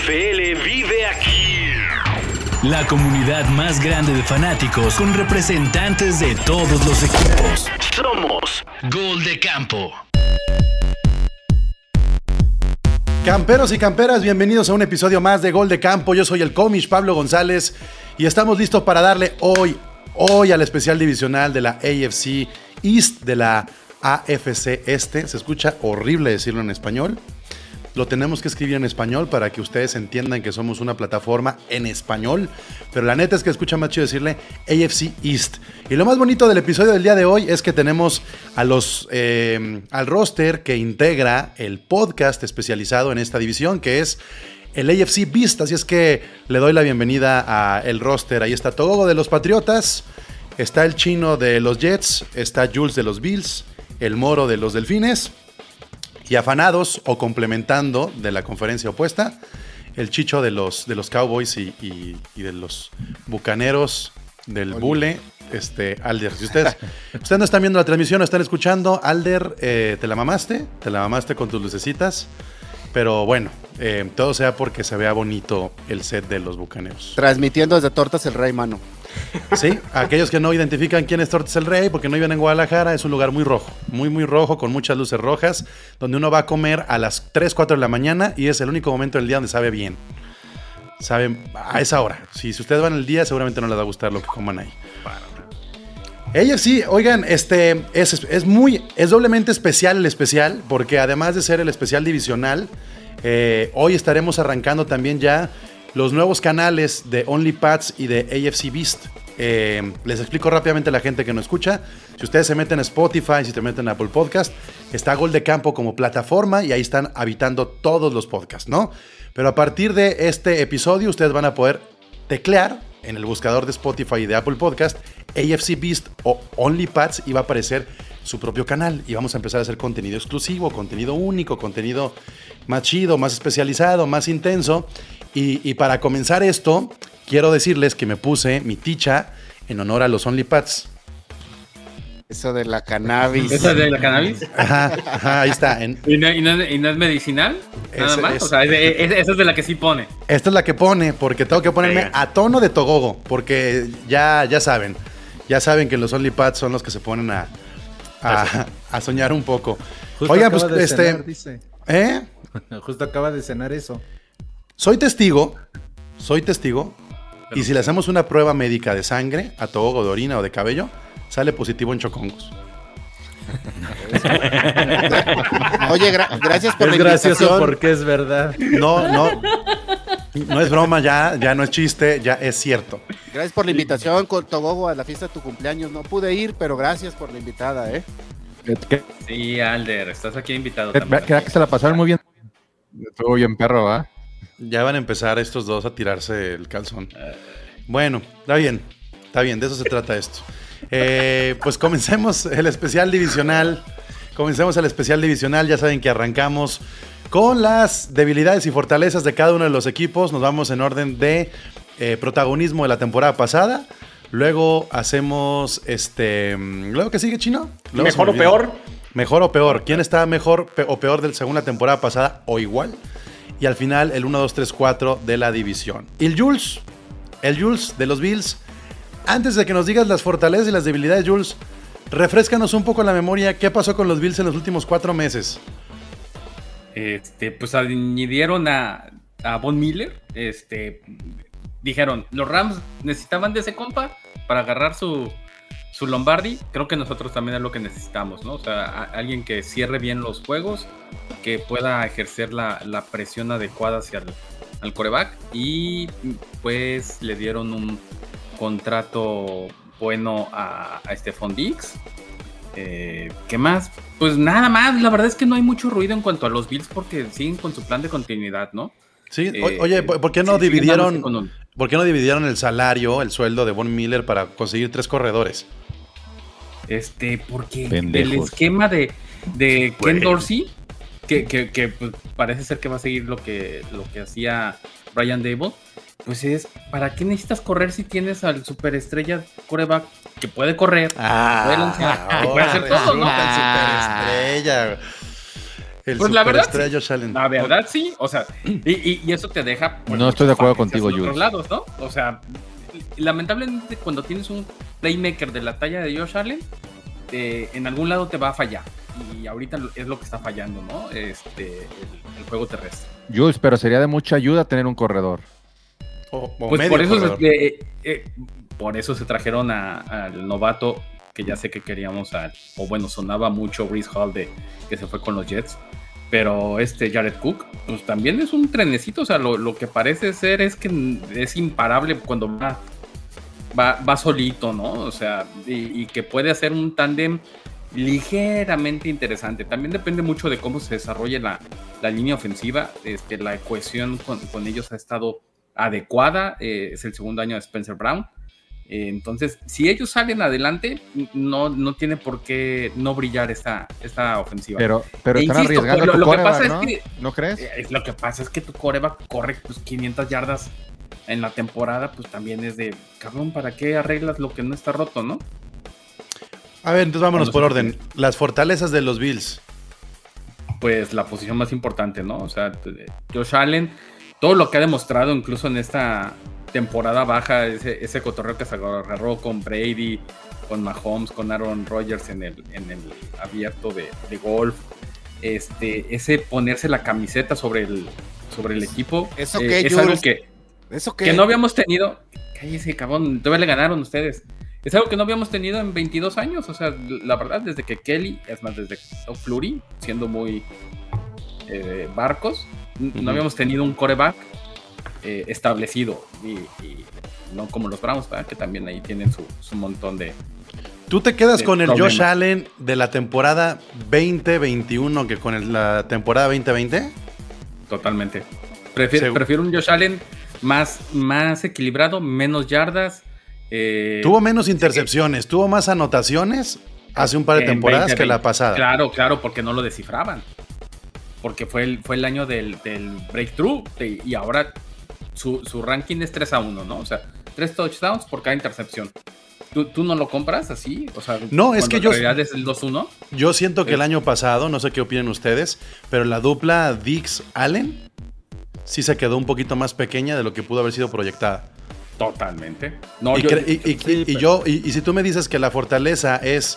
NFL vive aquí. La comunidad más grande de fanáticos con representantes de todos los equipos. Somos Gol de Campo. Camperos y camperas, bienvenidos a un episodio más de Gol de Campo. Yo soy el comish Pablo González y estamos listos para darle hoy, hoy al especial divisional de la AFC East de la AFC Este. Se escucha horrible decirlo en español. Lo tenemos que escribir en español para que ustedes entiendan que somos una plataforma en español. Pero la neta es que escucha más chido decirle AFC East. Y lo más bonito del episodio del día de hoy es que tenemos a los, eh, al roster que integra el podcast especializado en esta división, que es el AFC Beast. Así es que le doy la bienvenida a el roster. Ahí está todo de los Patriotas. Está el chino de los Jets. Está Jules de los Bills. El moro de los Delfines y afanados o complementando de la conferencia opuesta, el chicho de los, de los Cowboys y, y- y de los bucaneros del Bule, este, Alder. Si ustedes, ustedes no están viendo la transmisión, no están escuchando, Alder, eh, te la mamaste, te la mamaste con tus lucecitas. Pero bueno, eh, todo sea porque se vea bonito el set de los bucaneros. Transmitiendo desde Tortas el Rey, mano. Sí, aquellos que no identifican quién es Tortes el Rey, porque no viven en Guadalajara, es un lugar muy rojo, muy, muy rojo, con muchas luces rojas, donde uno va a comer a las 3, 4 de la mañana y es el único momento del día donde sabe bien. Sabe a esa hora. Si, ustedes van el día, seguramente no les va a gustar lo que coman ahí. Ellos sí, oigan, este es, es muy, es doblemente especial el especial, porque además de ser el especial divisional, eh, hoy estaremos arrancando también ya los nuevos canales de OnlyPads y de AFC Beast. Eh, les explico rápidamente a la gente que no escucha. Si ustedes se meten a Spotify, si se meten a Apple Podcast, está Gol de Campo como plataforma y ahí están habitando todos los podcasts, ¿no? Pero a partir de este episodio, ustedes van a poder teclear en el buscador de Spotify y de Apple Podcast AFC Beast o OnlyPads y va a aparecer su propio canal y vamos a empezar a hacer contenido exclusivo, contenido único, contenido más chido, más especializado, más intenso. Y, y para comenzar esto, quiero decirles que me puse mi ticha en honor a los OnlyPads. Eso de la cannabis. ¿Esa es de la cannabis? Ajá, ajá, ahí está. En- ¿Y no, y no es- y no es medicinal? Nada más. es- o sea, es esa es de la que sí pone. Esta es la que pone, porque tengo que ponerme Venga. a tono de togogo, porque ya, ya saben, ya saben que los OnlyPads son los que se ponen a, a, a soñar un poco. Justo Oigan, acaba pues, de este, cenar, dice. ¿eh? Justo acaba de cenar eso. Soy testigo, soy testigo, y si le hacemos una prueba médica de sangre, a togogo, de orina o de cabello, sale positivo en chocongos. Oye, gra- gracias por Es la gracioso invitación. porque es verdad. No, no, no es broma ya, ya no es chiste, ya es cierto. Gracias por la invitación, con Togogo, a la fiesta de tu cumpleaños. No pude ir, pero gracias por la invitada, ¿eh? Sí, Alder, estás aquí invitado también. que- que se la pasaron muy bien. Estuvo bien perro, ¿va? Ya van a empezar estos dos a tirarse el calzón. Bueno, está bien, está bien, de eso se trata esto. Eh, pues comencemos el especial divisional. Comencemos el especial divisional. Ya saben que arrancamos con las debilidades y fortalezas de cada uno de los equipos. Nos vamos en orden de eh, protagonismo de la temporada pasada. Luego hacemos este. mm, ¿Luego que sigue, Chino? Luego ¿Mejor o peor? Mejor o peor. ¿Quién está mejor o peor del según la temporada pasada o igual? Y al final el 1, 2, 3, 4 de la división. Y el Jules, el Jules de los Bills. Antes de que nos digas las fortalezas y las debilidades, Jules, refrescanos un poco la memoria. ¿Qué pasó con los Bills en los últimos cuatro meses? Este, pues añadieron a, a Von Miller. Este, dijeron, los Rams necesitaban de ese compa para agarrar su, su Lombardi. Creo que nosotros también es lo que necesitamos, ¿no? O sea, a- alguien que cierre bien los juegos, que pueda ejercer la, la presión adecuada hacia el al coreback. Y pues le dieron un contrato bueno a, a Stephon Diggs. Eh, ¿Qué más? Pues nada más, la verdad es que no hay mucho ruido en cuanto a los Bills porque siguen con su plan de continuidad, ¿no? Sí, Eh, oye, ¿por qué no sí, dividieron, un- por qué no dividieron el salario, el sueldo de Von Miller para conseguir tres corredores? Este, porque el esquema de, de Ken. Dorsey, que, que- que, pues, parece ser que va a seguir lo que, lo que hacía Brian Dable, pues es, ¿para qué necesitas correr si tienes al superestrella coreback que puede correr? Ah, Puede lanzar, que puede hacer todo, ¿no? el superestrella. El Pues la verdad. La sí. O sea, y, y- y eso te deja. pues, No estoy de acuerdo contigo, Jules. lados, ¿no? O sea, lamentablemente, cuando tienes un playmaker de la talla de Josh Allen, eh, en algún lado te va a fallar. Y ahorita es lo que está fallando, ¿no? Este, el, el juego terrestre. Jules, pero sería de mucha ayuda tener un corredor. O- o Pues medio por eso, corredor. se, eh, eh, por eso se trajeron a- al novato que ya sé que queríamos, al- o bueno, sonaba mucho Breeze Hall de que se fue con los Jets. Pero este Jared Cook, pues también es un trenecito. O sea, lo, lo que parece ser es que es imparable cuando va, va, va solito, ¿no? O sea, y, que puede hacer un tándem ligeramente interesante. También depende mucho de cómo se desarrolle la, la línea ofensiva. Este, la cohesión con, con ellos ha estado adecuada. eh, es el segundo año de Spencer Brown. Eh, entonces, si ellos salen adelante, no, no tiene por qué no brillar esta, esta ofensiva. Pero, pero E están insisto, arriesgando lo- tu lo que pasa es ¿no? que- ¿No crees? Eh, lo que pasa es que tu coreback corre pues, 500 yardas en la temporada, pues también es de, cabrón, ¿para qué arreglas lo que no está roto, no? A ver, entonces vámonos por orden. Las fortalezas de los Bills. Pues la posición más importante, ¿no? O sea, t- Josh Allen, todo lo que ha demostrado incluso en esta temporada baja, ese, ese cotorreo que se agarró con Brady, con Mahomes, con Aaron Rodgers en el, en el abierto de, de golf, este, ese ponerse la camiseta sobre el, sobre el equipo, ¿Eso eh, qué, es algo que, ¿Eso qué? que no habíamos tenido. Cállese, cabrón, todavía le ganaron ustedes. Es algo que no habíamos tenido en 22 años. O sea, la verdad, desde que Kelly, es más, desde Flurry, siendo muy eh, barcos, no habíamos tenido un coreback eh, establecido. Y, y no como los Browns, ¿verdad? que también ahí tienen su, su montón de. ¿Tú te quedas con el. Josh Allen de la temporada 2021 que con el- la temporada 2020? Totalmente. Prefiero, Segu- prefiero un Josh Allen más, más equilibrado, menos yardas. eh, Tuvo menos intercepciones, tuvo más anotaciones hace un par de temporadas 2020. que la pasada. Claro, claro, porque no lo descifraban. Porque fue el, fue el año del, del breakthrough de- y ahora su, su ranking es 3 a 1, ¿no? O sea, 3 touchdowns por cada intercepción. ¿Tú, tú no lo compras así? O sea, No, es que en yo- realidad es el 2-1. Yo siento que el año pasado, no sé qué opinan ustedes, pero la dupla Dix-Allen sí se quedó un poquito más pequeña de lo que pudo haber sido proyectada. Totalmente. No, y, yo- cre- y- y- sí, y pero- yo, y, y si tú me dices que la fortaleza es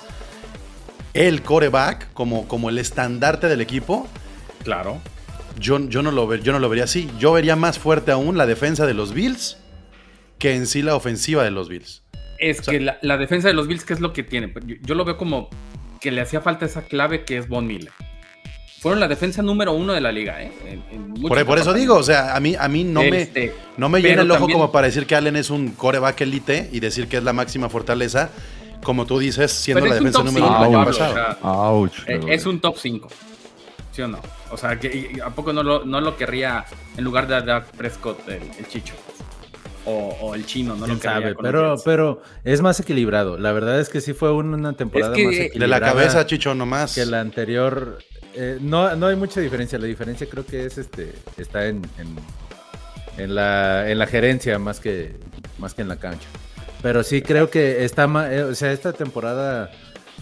el coreback como, como el estandarte del equipo, claro. yo, yo, no lo ver- yo no lo vería así. Yo vería más fuerte aún la defensa de los Bills que en sí la ofensiva de los Bills. Es sea- que la, la defensa de los Bills, ¿qué es lo que tiene? Yo, yo lo veo como que le hacía falta esa clave que es Von Miller. Fueron la defensa número uno de la liga, ¿eh? En- en muchos Por, por eso digo, o sea, a mí, a mí no me, Este, no me llena el ojo también- como para decir que Allen es un coreback elite y decir que es la máxima fortaleza, como tú dices, siendo la defensa número uno del año Pablo, pasado. o sea, Ouch. Eh, es un top 5. ¿Sí o no? O sea, que, ¿a poco no lo, no lo querría en lugar de Dak Prescott el, el Chicho? O, o el chino, no lo ¿Quién querría sabe? Pero, pero es más equilibrado. La verdad es que sí fue un- una temporada que más la De equilibrada. la cabeza, Chicho, nomás. que la anterior. eh, no, no hay mucha diferencia. La diferencia creo que es este. Está en, en, en la, en la gerencia más que, más que en la cancha. Pero sí creo que está más. o sea, esta temporada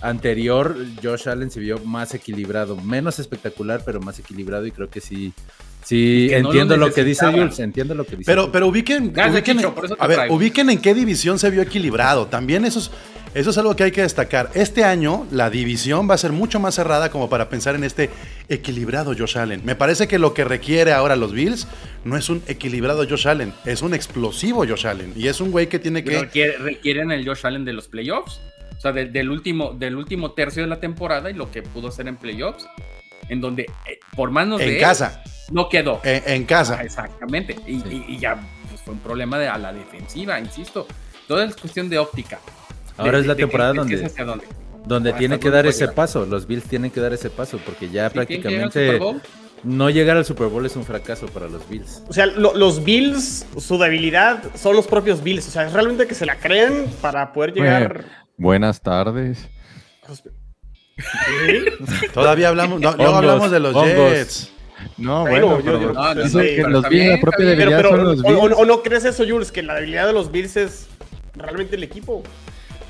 anterior, Josh Allen se vio más equilibrado. Menos espectacular, pero más equilibrado. Y creo que sí. Sí, no lo entiendo lo, que dice. Jules. Entiendo lo que dice. Pero, pero ubiquen, Gracias, ubiquen Chicho, en- por eso te a ver, traigo. ubiquen en qué división se vio equilibrado. También eso es, eso es algo que hay que destacar. Este año la división va a ser mucho más cerrada como para pensar en este equilibrado Josh Allen. Me parece que lo que requiere ahora los Bills no es un equilibrado Josh Allen, es un explosivo Josh Allen. Y es un güey que tiene que... Requiere- requieren el Josh Allen de los playoffs. O sea, del, del último, del último tercio de la temporada y lo que pudo hacer en playoffs. En donde, eh, por manos de En él, casa, no quedó. en, en casa. Ah, exactamente. Y, Sí. y- y ya pues, fue un problema de, a la defensiva, insisto. Todo es cuestión de óptica. Ahora De- es la de- de temporada de donde- es hacia dónde. donde tiene que dar ese paso. Los Bills tienen que dar ese paso porque ya al prácticamente Super Bowl, no llegar al Super Bowl es un fracaso para los Bills. O sea, lo- los Bills, su debilidad son los propios Bills. O sea, es realmente que se la creen para poder llegar. Buenas tardes. Todavía hablamos, no, Hongos, hablamos de los hongos. Jets. No, Bueno, bueno, yo- no, no, que pero los está Bills, bien, la propia está bien. Pero, debilidad pero, son los o, Bills. o- o no crees eso, Jules? Que la debilidad de los Bills es realmente el equipo.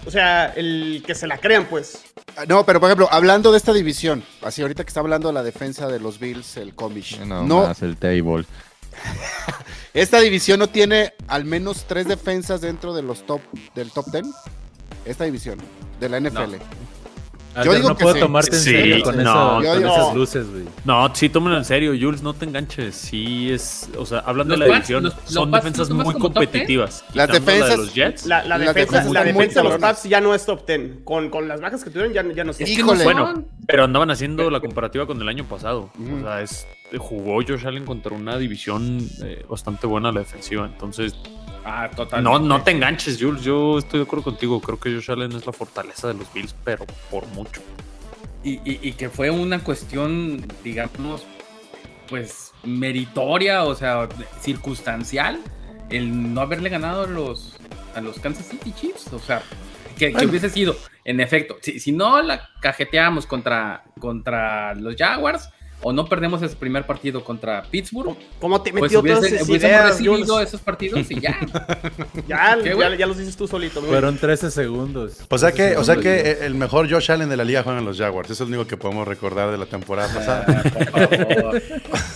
O sea, el que se la crean, pues. Ah, No, pero por ejemplo, hablando de esta división, así ahorita que está hablando de la defensa de los Bills, el Comish. No, No, más el table. esta división no tiene al menos tres defensas dentro de los top del top 10. Esta división de la NFL. Yo digo no que puedo sí. tomarte en Sí, serio con, no, con digo- esas luces, güey. No, sí, tómenlo en serio, Jules, no te enganches. Sí, es. O sea, hablando Los de la división, los- son defensas ¿no muy competitivas. Las Quitando la de defensas- los Jets. La, defensa, defensas la defensa de los. Pats ya no es top 10. Con, con las bajas que tuvieron ya, ya no es top que 10. no Híjole. Bueno, pero andaban haciendo la comparativa con el año pasado. O sea, es, jugó Josh Allen contra una división eh, bastante buena la defensiva. Entonces, Ah, total. no, no te enganches, Jules. Yo estoy de acuerdo contigo. Creo que Josh Allen es la fortaleza de los Bills, pero por mucho. Y, y- y que fue una cuestión, digamos, pues meritoria, o sea, circunstancial, el no haberle ganado a los, a los Kansas City Chiefs. O sea, que, que hubiese sido, en efecto, si, si no la cajeteamos contra, contra los Jaguars o no perdemos ese primer partido contra Pittsburgh, ¿Cómo te pues metió todas hubiesen, esas hubiésemos ideas, recibido esos partidos y ya. Ya, ¿Qué, ya, güey? ya los dices tú solito. muy Fueron 13 segundos. O sea 13 que, o sea que el mejor Josh Allen de la liga juegan los Jaguars. Eso es lo único que podemos recordar de la temporada pasada. Ah, por favor.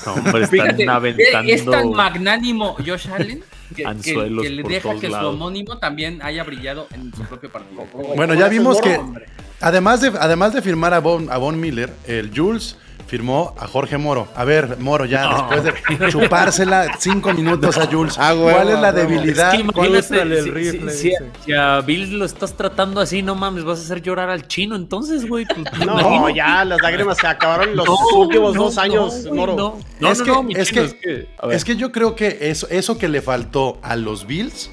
No, hombre, están Fíjate, aventando. es tan magnánimo Josh Allen que, que- Anzuelos que le deja que su homónimo también haya brillado en su propio partido. Bueno, ya vimos que además de, además de firmar a Von, a Von Miller, el Jules firmó a Jorge Moro. A ver, Moro, ya No. después de chupársela cinco minutos a Jules, Ah, huevo, ¿cuál es la ah, debilidad? Es que ¿Cuál es- el si, rifle, si- si- dice. si a Bill lo estás tratando así, no mames, vas a hacer llorar al chino entonces, güey. Pues, No, imagino. ya, las lágrimas se acabaron los No, últimos no, dos años, no, güey, Moro. No, Es no, que- es chino, que- es que, a ver. Es que yo creo que eso, eso que le faltó a los Bills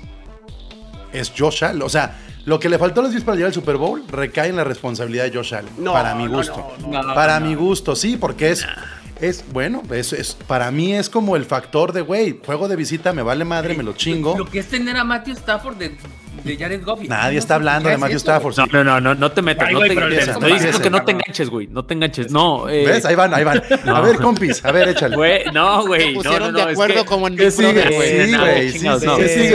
es Josh Allen. O sea, lo que le faltó a los Bills para llegar al Super Bowl recae en la responsabilidad de Josh Allen. No, para mi gusto. no, no. para no. mi gusto, sí, porque es. Es bueno, es, es- para mí es como el factor de, güey, juego de visita, me vale madre, me lo chingo. Lo que es tener a Matthew Stafford de, de Jared Goff. Nadie No está hablando de Matthew eso, Stafford. No, no, no, no, no te metas, no güey, te enganches. Estoy diciendo que no te enganches, güey. No te enganches. No, eh, ¿Ves? Ahí van, ahí van. A ver, compis, a ver, échale. Güey, no, güey. Se No, pusieron no, de no, es acuerdo que- como en ¿qué Big Brother, sigue? güey. Sí, no, güey, sí, sí, no. sí, ¿Qué sí.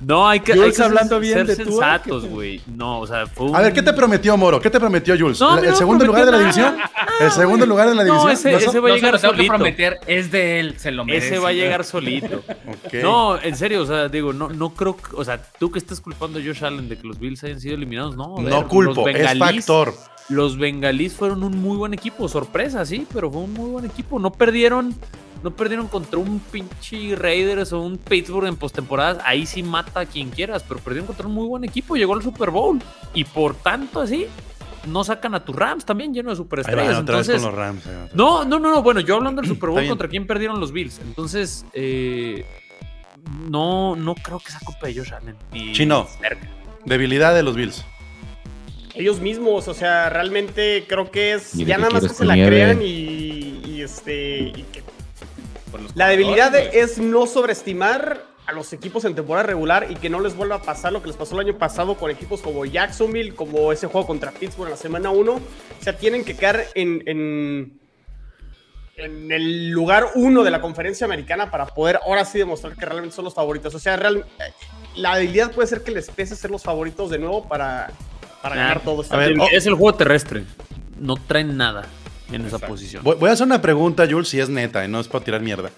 No, hay que, Jules hay que hablando ser, bien ser de sensatos, güey. No, o sea, fue un... A ver, ¿qué te prometió Moro? ¿Qué te prometió Jules? No, ¿La- no ¿El segundo lugar de la división? ¿El segundo lugar de la No, división? ese- ¿No? ese va a llegar tengo que solito. prometer, es de él, se lo merece. Ese va a llegar solito. No, en serio, o sea, digo, no, no creo, que- o sea, tú que estás culpando a Josh Allen de que los Bills hayan sido eliminados, no. ver, No culpo, los es factor. Los bengalís fueron un muy buen equipo, sorpresa, sí, pero fue un muy buen equipo. No perdieron, no perdieron contra un pinche Raiders o un Pittsburgh en postemporadas. Ahí sí mata a quien quieras, pero perdieron contra un muy buen equipo. Llegó al Super Bowl y por tanto así no sacan a tus Rams también lleno de Ahí superestrellas. van otra vez Entonces, con los Rams. ahí van otra vez. no, no, no, no. Bueno, yo hablando del Super Bowl. ¿contra quién perdieron los Bills? Entonces, eh, no, no creo que sea culpa de Josh Allen. ni Chino. cerca. Debilidad de los Bills. Ellos mismos, o sea, realmente creo que es ¿Y de ya nada más que se la crean y, y este y que Por los la debilidad es no sobreestimar a los equipos en temporada regular y que no les vuelva a pasar lo que les pasó el año pasado con equipos como Jacksonville, como ese juego contra Pittsburgh en la semana 1. O sea, tienen que quedar en, en, en el lugar 1 de la conferencia americana para poder ahora sí demostrar que realmente son los favoritos. O sea, real- la debilidad puede ser que les pese ser los favoritos de nuevo para, para ganar todo este a ver, oh. Es el juego terrestre. No traen nada en esa posición. Voy, voy a hacer una pregunta, Jules, si es neta y no es para tirar mierda.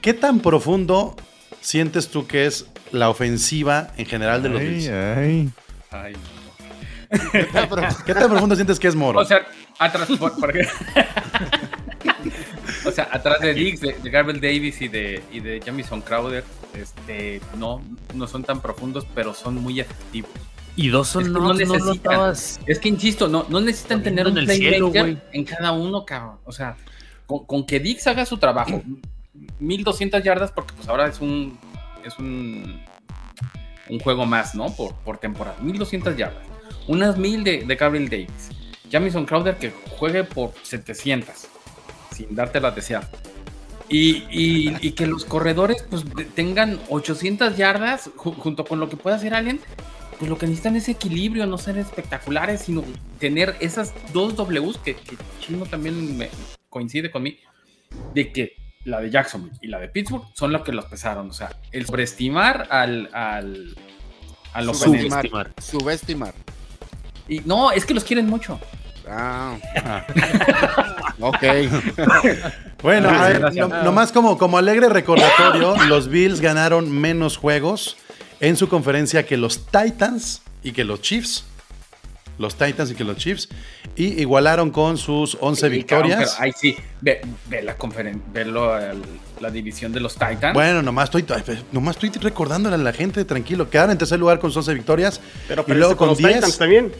¿Qué tan profundo sientes tú que es la ofensiva en general de los Ay, Bills? ay. Ay, ¿Qué tan profundo sientes que es Moro? O sea, atrás, por, por o sea, atrás de Diggs, de, de Gabriel Davis y de, y de Jamison Crowder, este, no, no son tan profundos, pero son muy efectivos. Y dos son Es que no, no no lo necesitan. estabas- Es que insisto, no, no necesitan tener un en el cielo, güey. en cada uno, cabrón. O sea, con, con que Dix haga su trabajo, 1200 yardas, porque pues ahora es un es un, un juego más, ¿no? Por, por temporada. 1200 yardas. Unas 1000 de, de Gabriel Davis. Jamison Crowder que juegue por 700, sin darte la desear. Y, y- y que los corredores pues tengan 800 yardas ju- junto con lo que pueda hacer alguien pues lo que necesitan es equilibrio, no ser espectaculares, sino tener esas dos Ws que, que Chino también me coincide conmigo, de que la de Jacksonville y la de Pittsburgh son las que los pesaron. O sea, el sobreestimar al, al. Subestimar. Subestimar. Y no, es que los quieren mucho. Ah. ok. Bueno, a ver, nomás como, como alegre recordatorio, los Bills ganaron menos juegos en su conferencia que los Titans y que los Chiefs. Los Titans y que los Chiefs. Y igualaron con sus 11 Sí, cabrón, victorias. ahí sí, ve, ve la conferencia, ve lo- el- la división de los Titans. Bueno, nomás estoy, nomás estoy recordándole a la gente, tranquilo, quedaron en tercer lugar con sus 11 victorias. Pero y luego con con los 10. Titans también.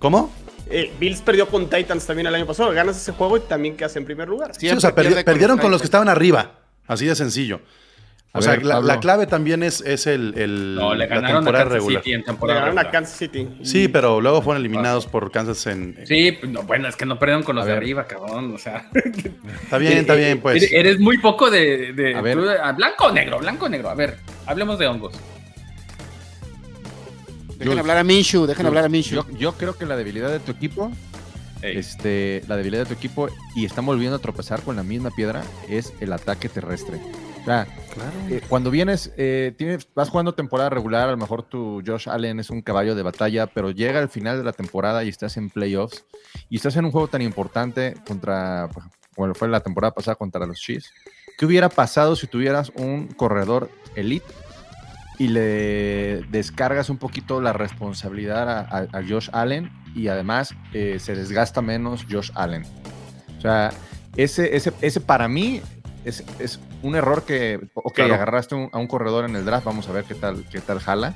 ¿Cómo? Eh, Bills perdió con Titans también el año pasado. Ganas ese juego y también quedas en primer lugar. Sí, o sea, perdi- perdieron con los que estaban arriba. Así de sencillo. O A sea, la, la clave también es, es el, el- no, le la ganaron a temporada Kansas regular. City en Le ganaron a. Kansas City. Sí, pero luego fueron eliminados por Kansas en... Sí, no, bueno, es que no perdieron con los A de ver. arriba, cabrón. O sea, Está bien, está bien, pues. Eres, muy poco de. de- A ver. tú de- a blanco o negro, blanco o negro. A ver, hablemos de hongos. Dejen hablar a Minshu, dejen hablar a Minshu. Yo, yo creo que la debilidad de tu equipo, Ey. este, la debilidad de tu equipo, y están volviendo a tropezar con la misma piedra, es el ataque terrestre. O sea, eh, cuando vienes, eh, tienes, vas jugando temporada regular, a lo mejor tu Josh Allen es un caballo de batalla, pero llega al final de la temporada y estás en playoffs y estás en un juego tan importante contra, bueno, fue la temporada pasada contra los Chiefs. ¿Qué hubiera pasado si tuvieras un corredor elite y le descargas un poquito la responsabilidad a, a- a Josh Allen y además eh, se desgasta menos Josh Allen? O sea, ese, ese, ese para mí es, es un error que, ok, Claro. agarraste un- a un corredor en el draft, vamos a ver qué tal, qué tal jala,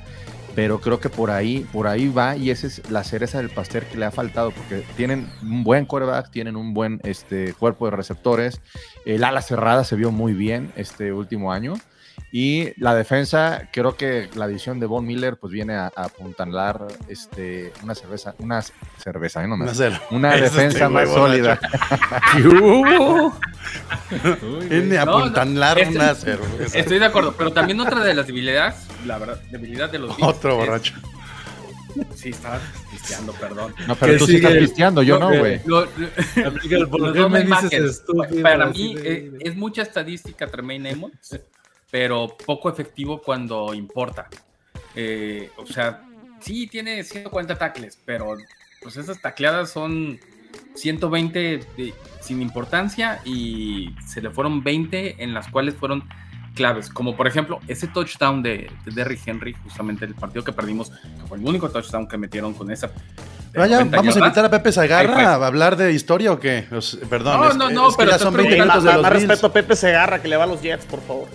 pero creo que por ahí, por ahí va y esa es la cereza del pastel que le ha faltado, porque tienen un buen quarterback, tienen un buen este, cuerpo de receptores, el ala cerrada se vio muy bien este último año. Y la defensa, creo que la adición de Von Miller pues viene a, a apuntalar este, una cerveza, una cerveza, ¿eh? No No más. sé, Una Eso defensa estoy más sólida. Viene a No, no, apuntalar este- una cerveza. Estoy de acuerdo, pero también otra de las debilidades, la verdad, debilidad de los Otro es- borracho. Sí, estaba pisteando, perdón. No, pero ¿Qué tú sí estás pisteando, yo no, No, güey. Me. Para mí de- eh, es mucha estadística Tremaine Edmonds, pero poco efectivo cuando importa. Eh, o sea, sí tiene 140 tackles, pero pues esas tacleadas son 120 de- sin importancia y se le fueron 20 en las cuales fueron claves, como por ejemplo ese touchdown de, de Derrick Henry, justamente el partido que perdimos, que fue el único touchdown que metieron con esa. Vaya, 90 vamos a invitar a Pepe fue. a hablar de historia o qué? Perdón, No, es, no, no, es pero ya te son estoy 20 Más, minutos de más- los más Bills. respeto a Pepe Segarra que le va a los Jets, por favor.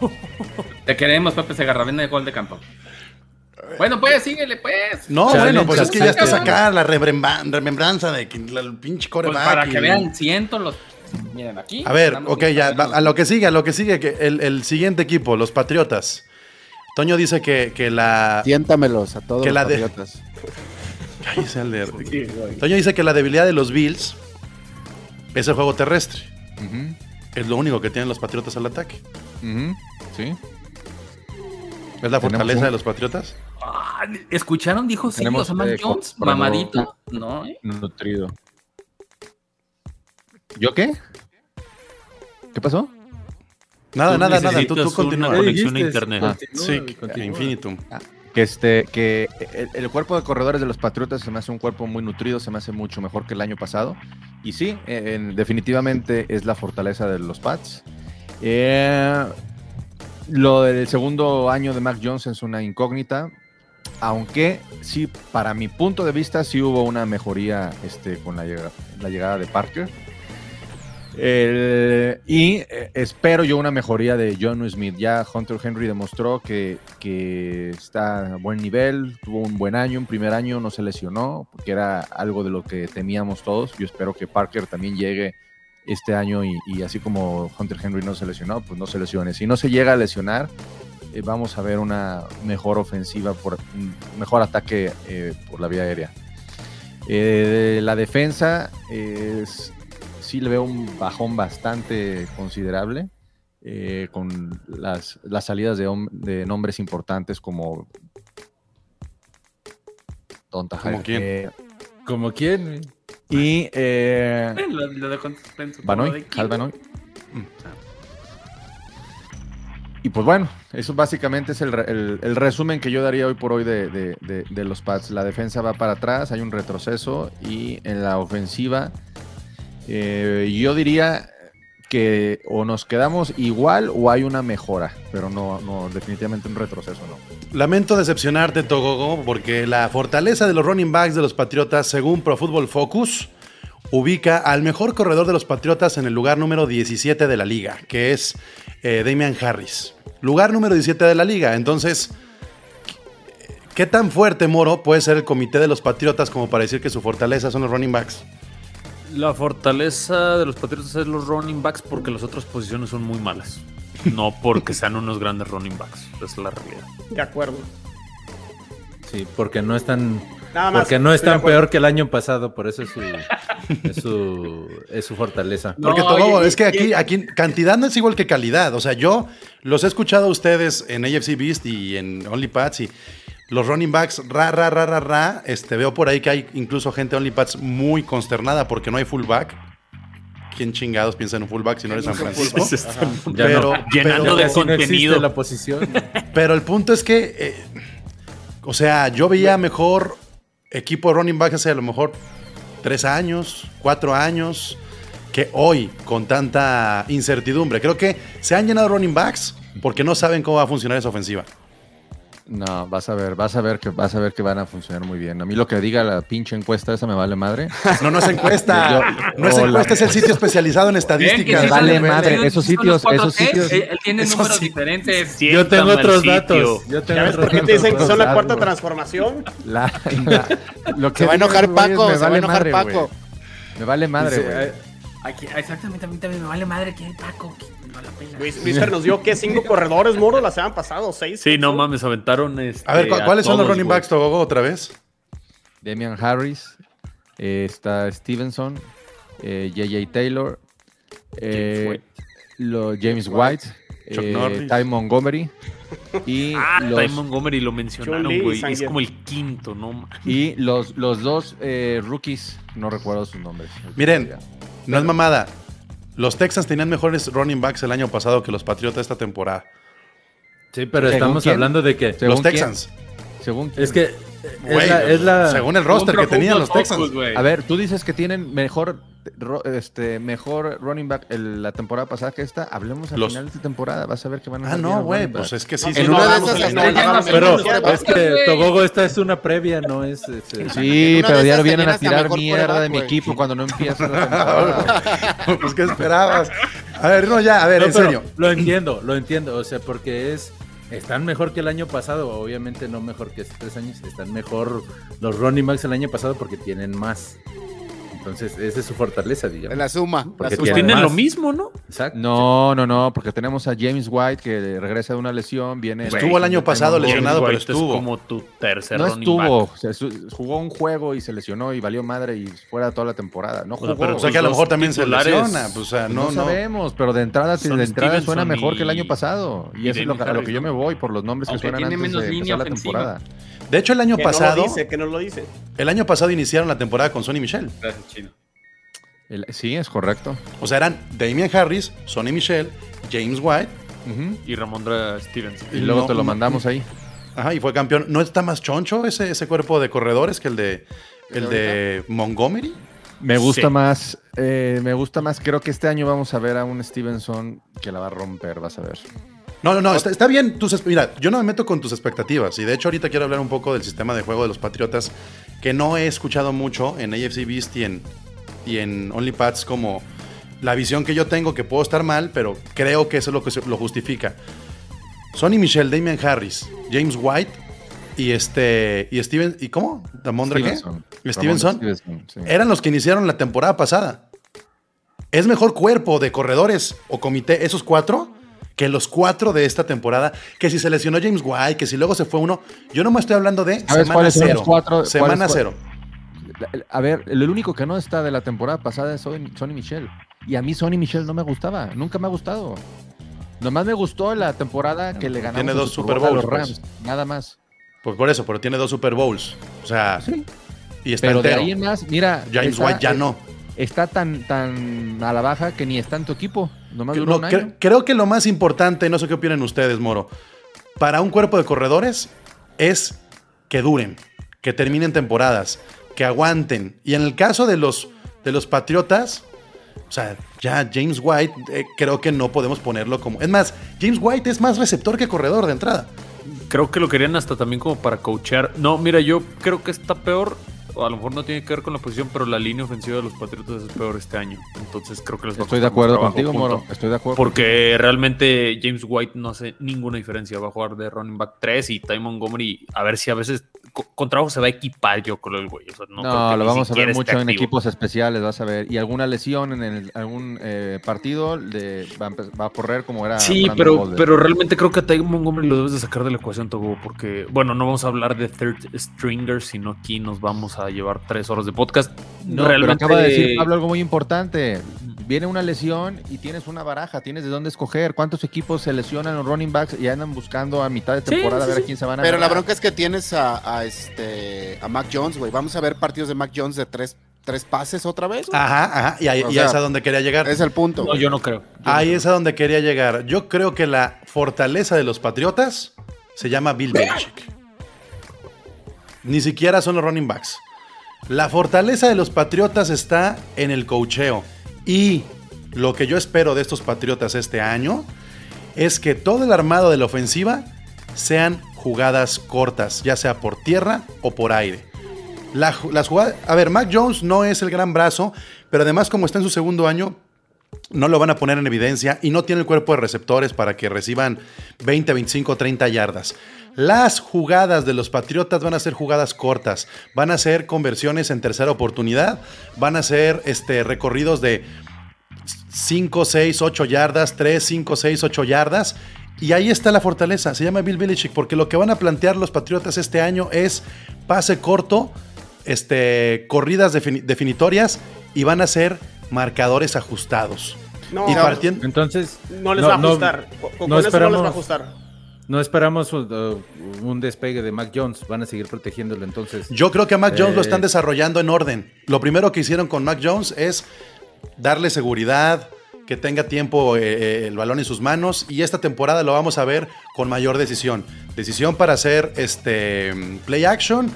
Te queremos, Pepe Segarra, ven de gol de campo. Bueno, pues, síguele, pues. No, Chale, bueno, pues es que ya estás cabrón. acá, la remembran- remembranza de que la- el pinche Pues coreback. para y- que vean, siento los. Miren aquí. A ver, ok, ya, a lo que sigue, a lo que sigue, que el, el siguiente equipo, los Patriotas. Toño dice que, que la. Siéntamelos a todos Que los la de- patriotas. Cállese, Alder. Toño dice que la debilidad de los Bills es el juego terrestre. Es lo único que tienen los Patriotas al ataque. Sí. ¿Es la fortaleza un- de los Patriotas? Ah, ¿Escucharon? Dijo sí, o sea, Mac eh, Jones, mamadito. No, eh. Nutrido. ¿Yo qué? ¿Qué pasó? Nada, Tú nada, nada. Tú, tú continúa. una ¿Qué conexión a internet. Continúa, Sí, continúa. infinitum. Que, este, que el, el cuerpo de corredores de los Patriotas se me hace un cuerpo muy nutrido, se me hace mucho mejor que el año pasado. Y sí, en- definitivamente es la fortaleza de los Pats. Eh, lo del segundo año de Mac Jones es una incógnita. Aunque sí, para mi punto de vista, sí hubo una mejoría este, con la, llega- la llegada de Parker. Y eh, espero yo una mejoría de John Smith. Ya Hunter Henry demostró que, que está a buen nivel, tuvo un buen año, un primer año no se lesionó, porque era algo de lo que temíamos todos. Yo espero que Parker también llegue este año y, y así como Hunter Henry no se lesionó, pues no se lesione. Si no se llega a lesionar, eh, vamos a ver una mejor ofensiva, por, un mejor ataque eh, por la vía aérea. Eh, la defensa es, sí le veo un bajón bastante considerable eh, con las, las salidas de, de nombres importantes como Tonta ¿Como quién? Eh, ¿Como quién? y Lo, lo suspenso. Banoy, de Hal Banoy. Y pues bueno, eso básicamente es el, el- resumen que yo daría hoy por hoy de, de- de- de los Pats. La defensa va para atrás, hay un retroceso y en la ofensiva eh, yo diría que o nos quedamos igual o hay una mejora, pero no, no definitivamente un retroceso no. Lamento decepcionarte, Togogo, porque la fortaleza de los running backs de los Patriotas, según Pro Football Focus, ubica al mejor corredor de los Patriotas en el lugar número 17 de la liga, que es eh, Damian Harris. Lugar número 17 de la liga. Entonces, ¿qué tan fuerte, Moro, puede ser el comité de los Patriotas como para decir que su fortaleza son los running backs? La fortaleza de los Patriotas es los running backs porque las otras posiciones son muy malas. No porque sean unos grandes running backs. Esa es la realidad. De acuerdo. Sí, porque no están. Nada más. Porque no están acuerdo. peor que el año pasado, por eso es su, es su, es su fortaleza. Porque y- es que aquí, aquí cantidad no es igual que calidad. O sea, yo los he escuchado a ustedes en AFC Beast y en OnlyPads y los running backs, ra, ra, ra, ra, ra. Este, veo por ahí que hay incluso gente de OnlyPads muy consternada porque no hay fullback. ¿Quién chingados piensa en un fullback si no eres San Francisco? Ya Pero, no. Llenando pero- de Casi no contenido. la posición. pero el punto es que, eh, o sea, yo veía mejor equipo running back hace a lo mejor tres años, cuatro años, que hoy con tanta incertidumbre. Creo que se han llenado running backs porque no saben cómo va a funcionar esa ofensiva. No, vas a ver, vas a ver que vas a ver que van a funcionar muy bien. A mí lo que diga la pinche encuesta esa me vale madre. No, no es encuesta. Yo- no es Hola. encuesta, es el sitio especializado en que estadísticas. sí son Vale madre, esos sitios- 4T, esos sitios- Él, él tiene números sí. diferentes. Yo tengo otros datos. Yo tengo ¿Ya ves otros por qué te dicen que datos. son la cuarta transformación? La- la- lo que Se va a enojar Paco, me se va a vale enojar madre, Paco. güey. Me vale madre, güey. eh, Aquí, exactamente, a mí también me vale madre que hay Paco. La. Luis, Fer nos dio que cinco corredores, Moro, la semana pasada, seis. Sí, no mames, aventaron este, A ver, ¿cu- ¿cuáles son los running backs, Togogo, otra vez? Damian Harris, eh, está Stevenson, eh, JJ Taylor, eh, lo- James White, Chuck eh, Norris. Ty Montgomery y Ah, los, Ty Montgomery lo mencionaron, güey. Es como el quinto, ¿no? y los, los dos eh, rookies, no recuerdo sus nombres. Miren, no es mamada. Los Texans tenían mejores running backs el año pasado que los Patriotas esta temporada. Sí, pero ¿Según estamos quién? hablando de que. ¿Según los quién? Texans. Según Es que. Es la, es la- según el roster que tenían los Texans. A ver, tú dices que tienen mejor, este, mejor running back el- la temporada pasada que esta. Hablemos al Los- final de esta temporada. Vas a ver que van a Ah, no, güey, pues es que sí. No, sí, en no una de vamos esas al hasta final. ya no se Pero Pero es que güey. Togogo, esta es una previa, no es. es- Sí, pero ya lo vienen a tirar mierda de mi equipo cuando no empieza la temporada. pues, ¿qué esperabas? A ver, no, ya, a ver, No, en serio. Lo entiendo, lo entiendo. O sea, porque es. Están mejor que el año pasado, obviamente no mejor que hace tres años. Están mejor los running backs el año pasado porque tienen más. Entonces, esa es su fortaleza, digamos. En la suma. Porque la Pues suma. tiene- tienen más. lo mismo, ¿no? Exacto. No, no, no, porque tenemos a James White que regresa de una lesión, viene... Estuvo el año pasado lesionado, pero estuvo. Es como tu tercer No estuvo, o sea, jugó un juego y se lesionó y valió madre y fuera toda la temporada. No jugó. pero O sea que a lo mejor también se lesiona. Pues, o sea, no, no, no. sabemos, pero de entrada, de entrada Stevenson suena mejor que el año pasado. Y, y eso es lo que- a lo que yo me voy por los nombres que suenan tiene antes menos de línea la ofensiva. temporada. De hecho, el año Que no pasado, lo dice, que no lo dice. el año pasado iniciaron la temporada con Sonny Michel. Gracias, Chino. El- sí, es correcto. O sea, eran Damian Harris, Sonny Michel, James White. Y Ramondra Stevenson. Y luego No, te lo no, mandamos ahí. Ajá, y fue campeón. ¿No está más choncho ese, ese cuerpo de corredores que el de, el de Montgomery? Me gusta Sí. más, eh, me gusta más. Creo que este año vamos a ver a un Stevenson que la va a romper, vas a ver. No, no, no, está, está bien. Tus, mira, yo no me meto con tus expectativas. Y de hecho, ahorita quiero hablar un poco del sistema de juego de los Patriotas, que no he escuchado mucho en AFC Beast y en, y en OnlyPads como la visión que yo tengo, que puedo estar mal, pero creo que eso es lo que se- lo justifica. Sonny Michel, Damian Harris, James White y este. y Steven. ¿Y cómo? ¿Damondre qué? Stevenson. Stevenson. Ramondre Stevenson, sí. eran los que iniciaron la temporada pasada. Es mejor cuerpo de corredores o comité, esos cuatro, que los cuatro de esta temporada. Que si se lesionó James White, que si luego se fue uno. Yo no me estoy hablando de ¿Sabes semana los cero. cuatro? Semana cero. A ver, el único que no está de la temporada pasada es Sonny, Michel. Y a mí Sonny Michel no me gustaba, nunca me ha gustado. Nomás me gustó la temporada que le ganamos Tiene dos Super Super Bowl a Bowls, los Rams, pues. nada más. Pues por eso, pero tiene dos Super Bowls. O sea, Sí. y está Pero de entero. ahí en más, mira, James está- White ya no. Está tan, tan a la baja que ni está en tu equipo. Nomás Que- duró no, un cre- año. creo que lo más importante, no sé qué opinan ustedes, Moro, para un cuerpo de corredores es que duren, que terminen temporadas, que aguanten. Y en el caso de los, de los Patriotas, o sea, ya James White, eh, creo que no podemos ponerlo como... Es más, James White es más receptor que corredor de entrada. Creo que lo querían hasta también como para coachear. No, mira, yo creo que está peor. A lo mejor no tiene que ver con la posición, pero la línea ofensiva de los Patriotas es peor este año. Entonces creo que les va a Estoy de costar más acuerdo trabajo, contigo, punto. Moro. Estoy de acuerdo. Porque realmente James White no hace ninguna diferencia. Va a jugar de running back 3 y Ty Montgomery, a ver si a veces co- con trabajo se va a equipar yo con el güey. O sea, no, lo vamos a ver mucho en activo. equipos especiales, vas a ver. Y alguna lesión en el- algún eh, partido de, va, a va a correr como era. Sí, Brandon pero, pero realmente creo que a Ty Montgomery lo debes de sacar de la ecuación, Togo, porque, bueno, no vamos a hablar de third stringers, sino aquí nos vamos a llevar tres horas de podcast. No, pero acaba de decir Pablo algo muy importante. Viene una lesión y tienes una baraja, tienes de dónde escoger. ¿Cuántos equipos se lesionan los running backs y andan buscando a mitad de temporada sí, a ver sí. a quién se van a Pero la bronca es que tienes a, a este a Mac Jones, güey. Vamos a ver partidos de Mac Jones de tres, tres pases otra vez. güey? Ajá, ajá. Y ahí O y sea, es a donde quería llegar. Es el punto. No, yo no creo. Yo Ahí no es a donde quería llegar. Yo creo que la fortaleza de los Patriotas se llama Bill Belichick. Ni siquiera son los running backs. La fortaleza de los Patriotas está en el cocheo. Y lo que yo espero de estos Patriotas este año es que todo el armado de la ofensiva sean jugadas cortas, ya sea por tierra o por aire. La las jugadas, a ver, Mac Jones no es el gran brazo, pero además como está en su segundo año, no lo van a poner en evidencia y no tiene el cuerpo de receptores para que reciban 20, 25, 30 yardas. Las jugadas de los Patriotas van a ser jugadas cortas, van a ser conversiones en tercera oportunidad, van a ser este, recorridos de 5, 6, 8 yardas, 3, 5, 6, 8 yardas. Y ahí está la fortaleza, se llama Bill Belichick, porque lo que van a plantear los Patriotas este año es pase corto, este, corridas defini- definitorias y van a ser marcadores ajustados. No, y partiendo, Entonces. no les va a ajustar. Con- con no eso no les va esperamos- a ajustar. No esperamos uh, un despegue de Mac Jones. Van a seguir protegiéndolo entonces. yo creo que a Mac Jones lo Eh, están desarrollando en orden. Lo primero que hicieron con Mac Jones es darle seguridad, que tenga tiempo eh, eh, el balón en sus manos y esta temporada lo vamos a ver con mayor decisión. Decisión para hacer este play action,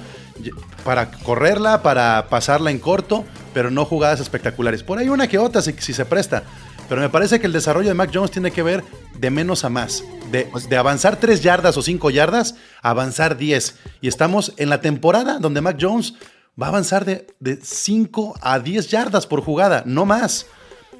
para correrla, para pasarla en corto, pero no jugadas espectaculares. Por ahí una que otra si, si se presta. Pero me parece que el desarrollo de Mac Jones tiene que ver de menos a más. De, de avanzar 3 yardas o 5 yardas, avanzar 10. Y estamos en la temporada donde Mac Jones va a avanzar de, de 5 a 10 yardas por jugada, no más.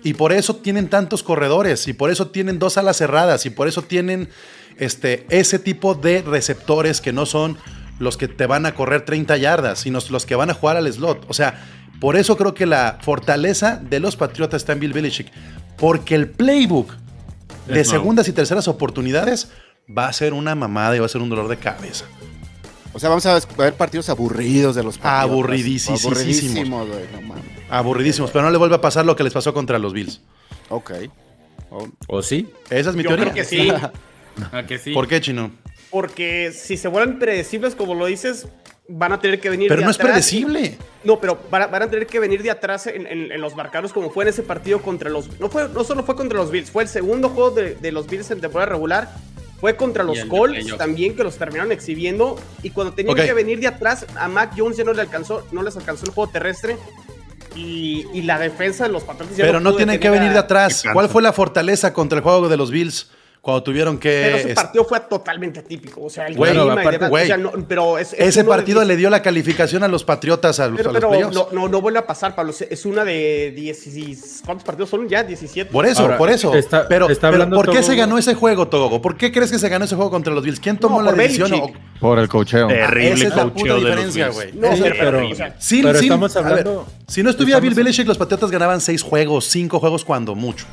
Y por eso tienen tantos corredores, y por eso tienen dos alas cerradas, y por eso tienen este, ese tipo de receptores que no son los que te van a correr 30 yardas, sino los que van a jugar al slot. O sea, por eso creo que la fortaleza de los Patriotas está en Bill Belichick. Porque el playbook de Es segundas y terceras oportunidades va a ser una mamada y va a ser un dolor de cabeza. O sea, vamos a ver partidos aburridos de los Patriotas. Aburridísimos. Aburridísimos, güey. No mames. Aburridísimos, pero no le vuelve a pasar lo que les pasó contra los Bills. Ok. Oh, ¿O sí? Esa es mi Yo teoría. creo que sí. ¿A que sí? ¿Por qué, Chino? Porque si se vuelven predecibles, como lo dices, van a tener que venir Pero de no es atrás. predecible. No, pero van a, van a tener que venir de atrás en, en- en los marcadores como fue en ese partido contra los... No, fue, no solo fue contra los Bills, fue el segundo juego de, de los Bills en temporada regular. Fue contra los Colts también que los terminaron exhibiendo. Y cuando tenían que venir de atrás, a Mac Jones ya no le alcanzó, no les alcanzó el juego terrestre. Y, y la defensa de los Patriotas ya Pero no pudo tienen que venir a- de atrás. ¿Cuál fue la fortaleza contra el juego de los Bills cuando tuvieron que... Pero ese es- partido fue totalmente atípico. O sea, el Güey, clima y aparte, demás, güey, o sea, no- pero es- es ese de partido le dio la calificación a los Patriotas a los, Pero, a los pero playoffs. no, no, no vuelve a pasar, Pablo. Es una de 16. ¿Cuántos partidos son ya? 17. Por eso, Ahora, por eso. está- pero, está pero hablando ¿por qué se ganó ese juego, Togo? ¿Por qué crees que se ganó ese juego contra los Bills? ¿Quién tomó No, la decisión? O- Por el cocheo. Terrible Esa es la puta diferencia, Bills. güey. No, Sí, pero, Sin- sin- estamos ver, hablando- si no estuviera Bill Belichick, los Patriotas ganaban seis juegos, cinco juegos cuando mucho.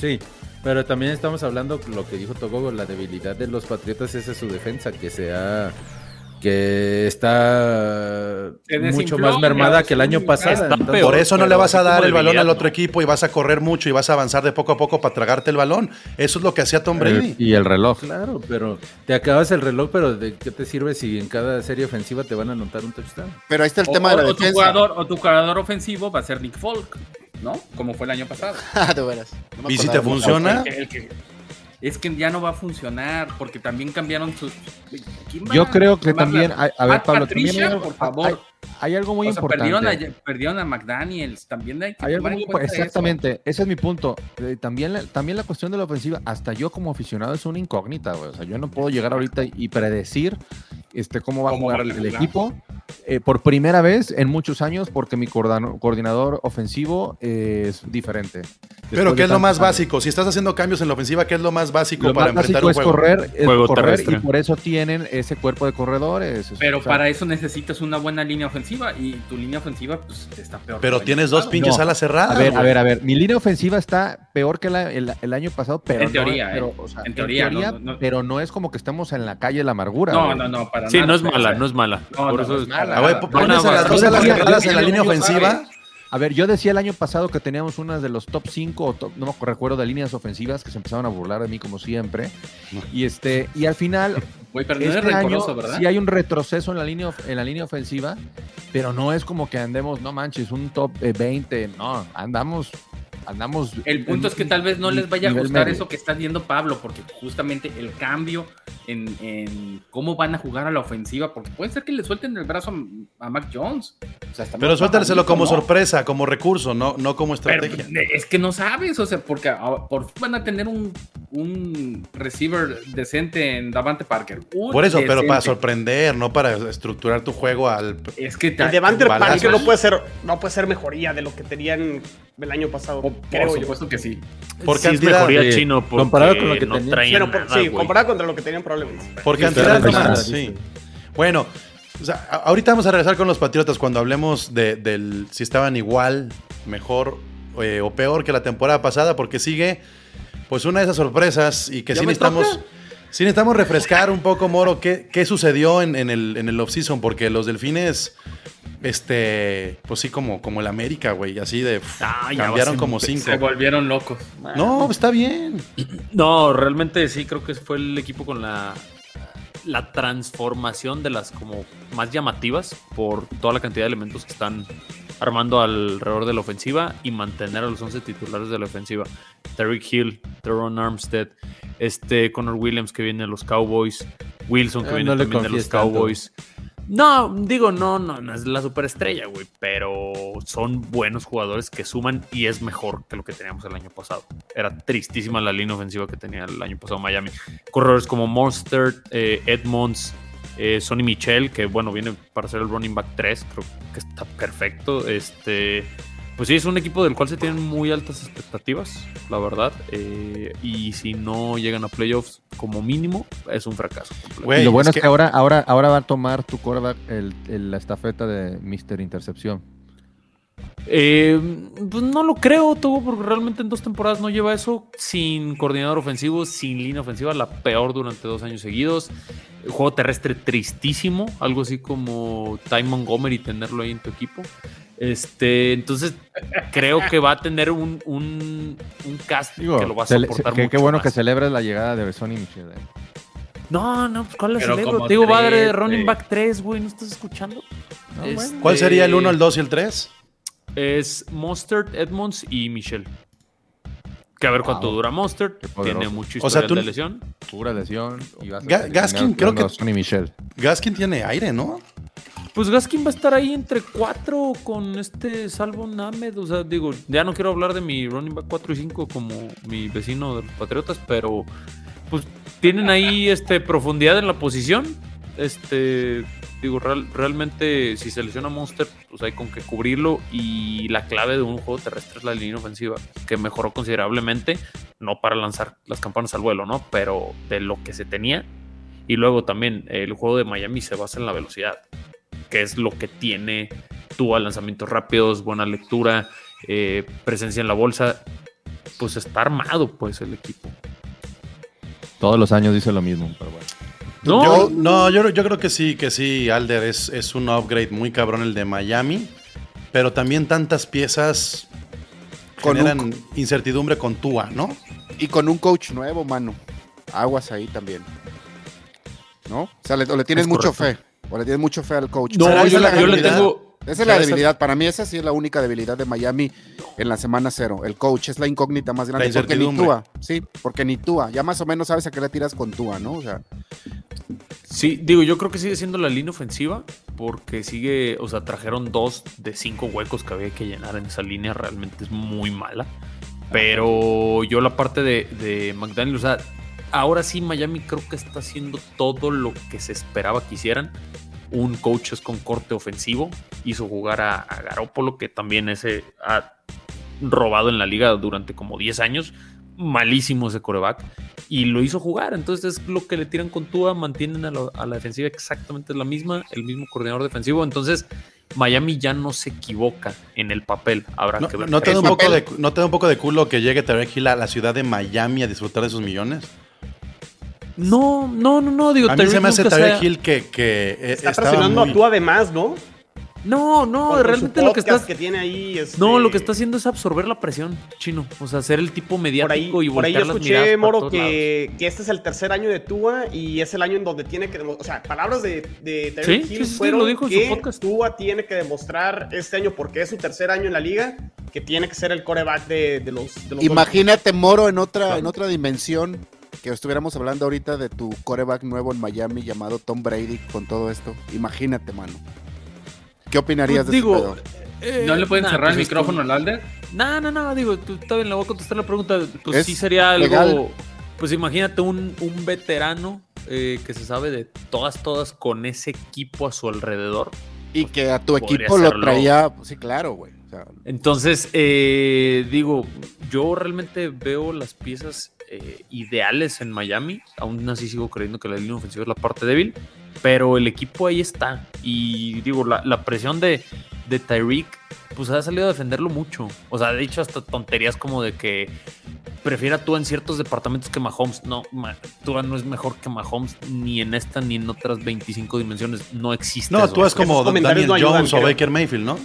Sí, pero también estamos hablando lo que dijo Togogo, la debilidad de los Patriotas esa es su defensa, que sea que está Se mucho más mermada que el año pasado. Entonces, Por eso no le vas a dar el balón al otro equipo y vas a correr mucho y vas a avanzar de poco a poco para tragarte el balón. Eso es lo que hacía Tom Brady. El- y el reloj. Claro, pero te acabas el reloj, pero ¿de qué te sirve si en cada serie ofensiva te van a anotar un touchdown? Pero ahí está el O, tema de la o- o tu defensa. jugador, o tu jugador ofensivo va a ser Nick Folk. ¿No? Como fue el año pasado. Ah, de veras. No me ¿Y si te funciona? El que- el que- es que ya no va a funcionar porque también cambiaron sus. ¿Quién va Yo creo que también, a, a ver, Pablo, también Patricia, hay, algo- por favor. hay- hay algo muy O sea, importante. perdieron a, perdieron a McDaniels. También hay que Hay tomar muy- eso. exactamente, ese es mi punto. Eh, también, la, también la cuestión de la ofensiva, hasta yo como aficionado es una incógnita, güey. O sea, yo no puedo llegar ahorita y predecir este, cómo va a ¿Cómo jugar el equipo eh, por primera vez en muchos años porque mi coordinador ofensivo es diferente. Pero ¿qué es lo más años. básico? Si estás haciendo cambios en la ofensiva, ¿qué es lo más básico Lo para más enfrentar básico un es juego? correr, es Juego correr terrestre. y por eso tienen ese cuerpo de corredores. Pero O sea, para eso necesitas una buena línea ofensiva y tu línea ofensiva pues está peor. Pero tienes dos pinches No. alas cerradas. A ver, a ver, a ver. Mi línea ofensiva está peor que la- el, el año pasado, pero En teoría, no, pero, eh. o sea, En teoría, no, no, no. pero no es como que estemos en la calle de la amargura. No, no, no, para Sí, nada. no es mala, no es mala. No, Por no, eso no es es mala. Ah, güey, pones a las dos alas en la línea ofensiva. A ver, yo decía el año pasado que teníamos unas de los top 5 o top- no me recuerdo de líneas ofensivas que se empezaron a burlar de mí como siempre. Y este y al final Güey, pero no es este año rencoroso, ¿verdad? sí hay un retroceso en la línea of- en la línea ofensiva, pero no es como que andemos, no manches, un top eh, 20, no, andamos andamos El punto en es que tal vez no les vaya a gustar medio. eso que está viendo Pablo, porque justamente el cambio en, en cómo van a jugar a la ofensiva, porque puede ser que le suelten el brazo a, Mac Jones. O sea, está Pero bajito, como ¿no? sorpresa, como recurso, no, no como Pero estrategia. es que no sabes, o sea, porque a- por fin van a tener un, un receiver decente en Davante Parker. un Por eso, pero para sorprender, no para estructurar tu juego al. Es que El balazos. Parker no puede ser, no puede ser mejoría de lo que tenían el año pasado, por, por creo yo. supuesto que sí. Por Sí es mejoría Sí. chino porque Comparado con lo que no tenía. traían Bueno, por- nada, sí, comparado contra lo que tenían probablemente. Por Sí, cantidad revisando, sí. Bueno, o sea, ahorita vamos a regresar con los Patriotas cuando hablemos de, del si estaban igual, mejor eh, o peor que la temporada pasada, porque sigue pues una de esas sorpresas y que ¿Ya sí necesitamos, sí necesitamos refrescar un poco, Moro, qué, qué sucedió en, en el, en el offseason, porque los delfines, este, pues sí, como, como el América, güey, así de Ah, cambiaron como cinco. Se volvieron locos. No, está bien. No, realmente sí, creo que fue el equipo con la, la transformación de las como más llamativas por toda la cantidad de elementos que están armando alrededor de la ofensiva y mantener a los 11 titulares de la ofensiva. Terry Hill, Teron Armstead, este Connor Williams que viene de los Cowboys, Wilson que Eh, viene no también de los tanto. No, digo, no, no, no es la superestrella, güey, pero son buenos jugadores que suman y es mejor que lo que teníamos el año pasado. Era tristísima la línea ofensiva que tenía el año pasado Miami. Corredores como Monster, eh, Edmonds, eh, Sonny Michel, que bueno, viene para ser el running back 3, creo que está perfecto. Este, pues sí, es un equipo del cual se tienen muy altas expectativas, la verdad. eh, y si no llegan a playoffs, como mínimo, es un fracaso. Y lo bueno es es que, que- ahora, ahora, ahora va a tomar tu quarterback el, el- la estafeta de Mr. Intercepción. Eh, pues no lo creo, tuvo porque realmente en dos temporadas no lleva eso sin coordinador ofensivo, sin línea ofensiva, la peor durante dos años seguidos. El juego terrestre tristísimo, algo así como Ty Montgomery tenerlo ahí en tu equipo. Este, entonces creo que va a tener un, un, un cast Digo, que lo va a soportar qué, mucho qué bueno más. que celebres la llegada de Sonny Michel. eh. No, no, pues ¿cuál el como Te digo, va de running güey. back 3, güey, ¿no estás escuchando? No, Este, bueno. ¿Cuál sería el 1, el 2 y el 3? Es Mustard, Edmonds y Michelle. Que a ver cuánto Wow. dura Mustard. Tiene mucho O sea, historial tú- de lesión. Pura lesión. Y vas a Ga- Gaskin, creo que- Sonny Michel. Gaskin tiene aire, ¿no? Pues Gaskin va a estar ahí entre cuatro con este Salvo Named. O sea, digo, ya no quiero hablar de mi running back 4 y 5 como mi vecino de los Patriotas, pero pues tienen ahí este profundidad en la posición. Este, digo, real- realmente si se lesiona Monster, pues hay con qué cubrirlo. Y la clave de un juego terrestre es la línea ofensiva, que mejoró considerablemente, no para lanzar las campanas al vuelo, ¿no? Pero de lo que se tenía. Y luego también el juego de Miami se basa en la velocidad, que es lo que tiene Tua, lanzamientos rápidos, buena lectura, eh, presencia en la bolsa. Pues está armado, pues, el equipo. Todos los años dice lo mismo, pero bueno. No, Yo, no, yo, yo creo que sí, que sí, Alder es, es un upgrade muy cabrón el de Miami, pero también tantas piezas Con generan un- incertidumbre con Tua, ¿no? Y con un coach nuevo, mano. Aguas ahí también. ¿No? O sea, le tienes Es mucho correcto. O le tienes mucho fe al coach. No, ¿Será yo, esa la le- yo le tengo, Esa es la debilidad. Para mí, esa sí es la única debilidad de Miami en la semana cero. El coach es la incógnita más grande. La porque ni. Tua, sí, porque ni Tua. Ya más o menos sabes a qué le tiras con Tua, ¿no? O sea, Sí, digo, yo creo que sigue siendo la línea ofensiva porque sigue, o sea, trajeron dos de cinco huecos que había que llenar en esa línea, realmente es muy mala. Pero yo la parte de, de McDaniel, o sea, ahora sí Miami creo que está haciendo todo lo que se esperaba que hicieran. Un coach es con corte ofensivo, hizo jugar a, a Garoppolo, que también ese ha robado en la liga durante como 10 años. Malísimo ese coreback. Y lo hizo jugar. Entonces es lo que le tiran con Tua. Mantienen a, la- a la defensiva exactamente la misma. El mismo coordinador defensivo. Entonces Miami ya no se equivoca en el papel. Habrá ¿No, que ver. no te da un poco de. ¿No te da un poco de culo que llegue Tarek Hill a la ciudad de Miami a disfrutar de sus millones? No, no, no, no. Digo, A mí se Tyreek me hace ha- Hill que, que eh, Está presionando muy- a tú además, ¿no? No, no, realmente su lo que podcast está. que tiene ahí. este, No, lo que está haciendo es absorber la presión, chino. O sea, ser el tipo Por ahí, mediático y por ahí yo escuché, Moro, que, que este es el tercer año de Tua y es el año en donde tiene que demostrar. O sea, palabras de, de Tyreek Sí, Hill sí, sí, fueron lo dijo en su que podcast. Tua tiene que demostrar este año, porque es su tercer año en la liga, que tiene que ser el coreback de, de los. De los imagínate, Moro, en otra, en otra dimensión, que estuviéramos hablando ahorita de tu coreback nuevo en Miami llamado Tom Brady con todo esto. Imagínate, mano. ¿Qué opinarías Pues de digo, eh, ¿No le pueden nah, cerrar pues el es micrófono al Alder? No, no, no, digo, tú, está bien, le voy a contestar la pregunta. Pues Es sí sería algo. legal. Pues imagínate un, un veterano eh, que se sabe de todas, todas con ese equipo a su alrededor. Y que a tu equipo lo traía, sí, claro, güey. O sea, Entonces, eh, digo, yo realmente veo las piezas eh, ideales en Miami. Aún así sigo creyendo que la línea ofensiva es la parte débil. Pero el equipo ahí está. Y digo, la, la presión de, de Tyreek, pues ha salido a defenderlo mucho. O sea, ha dicho hasta tonterías como de que prefiera tú en ciertos departamentos que Mahomes. No, Ma- Tua no es mejor que Mahomes ni en esta ni en otras 25 dimensiones. No existe. No, eso. tú es como Esos Daniel no ayudan, Jones o. Baker Mayfield, ¿no?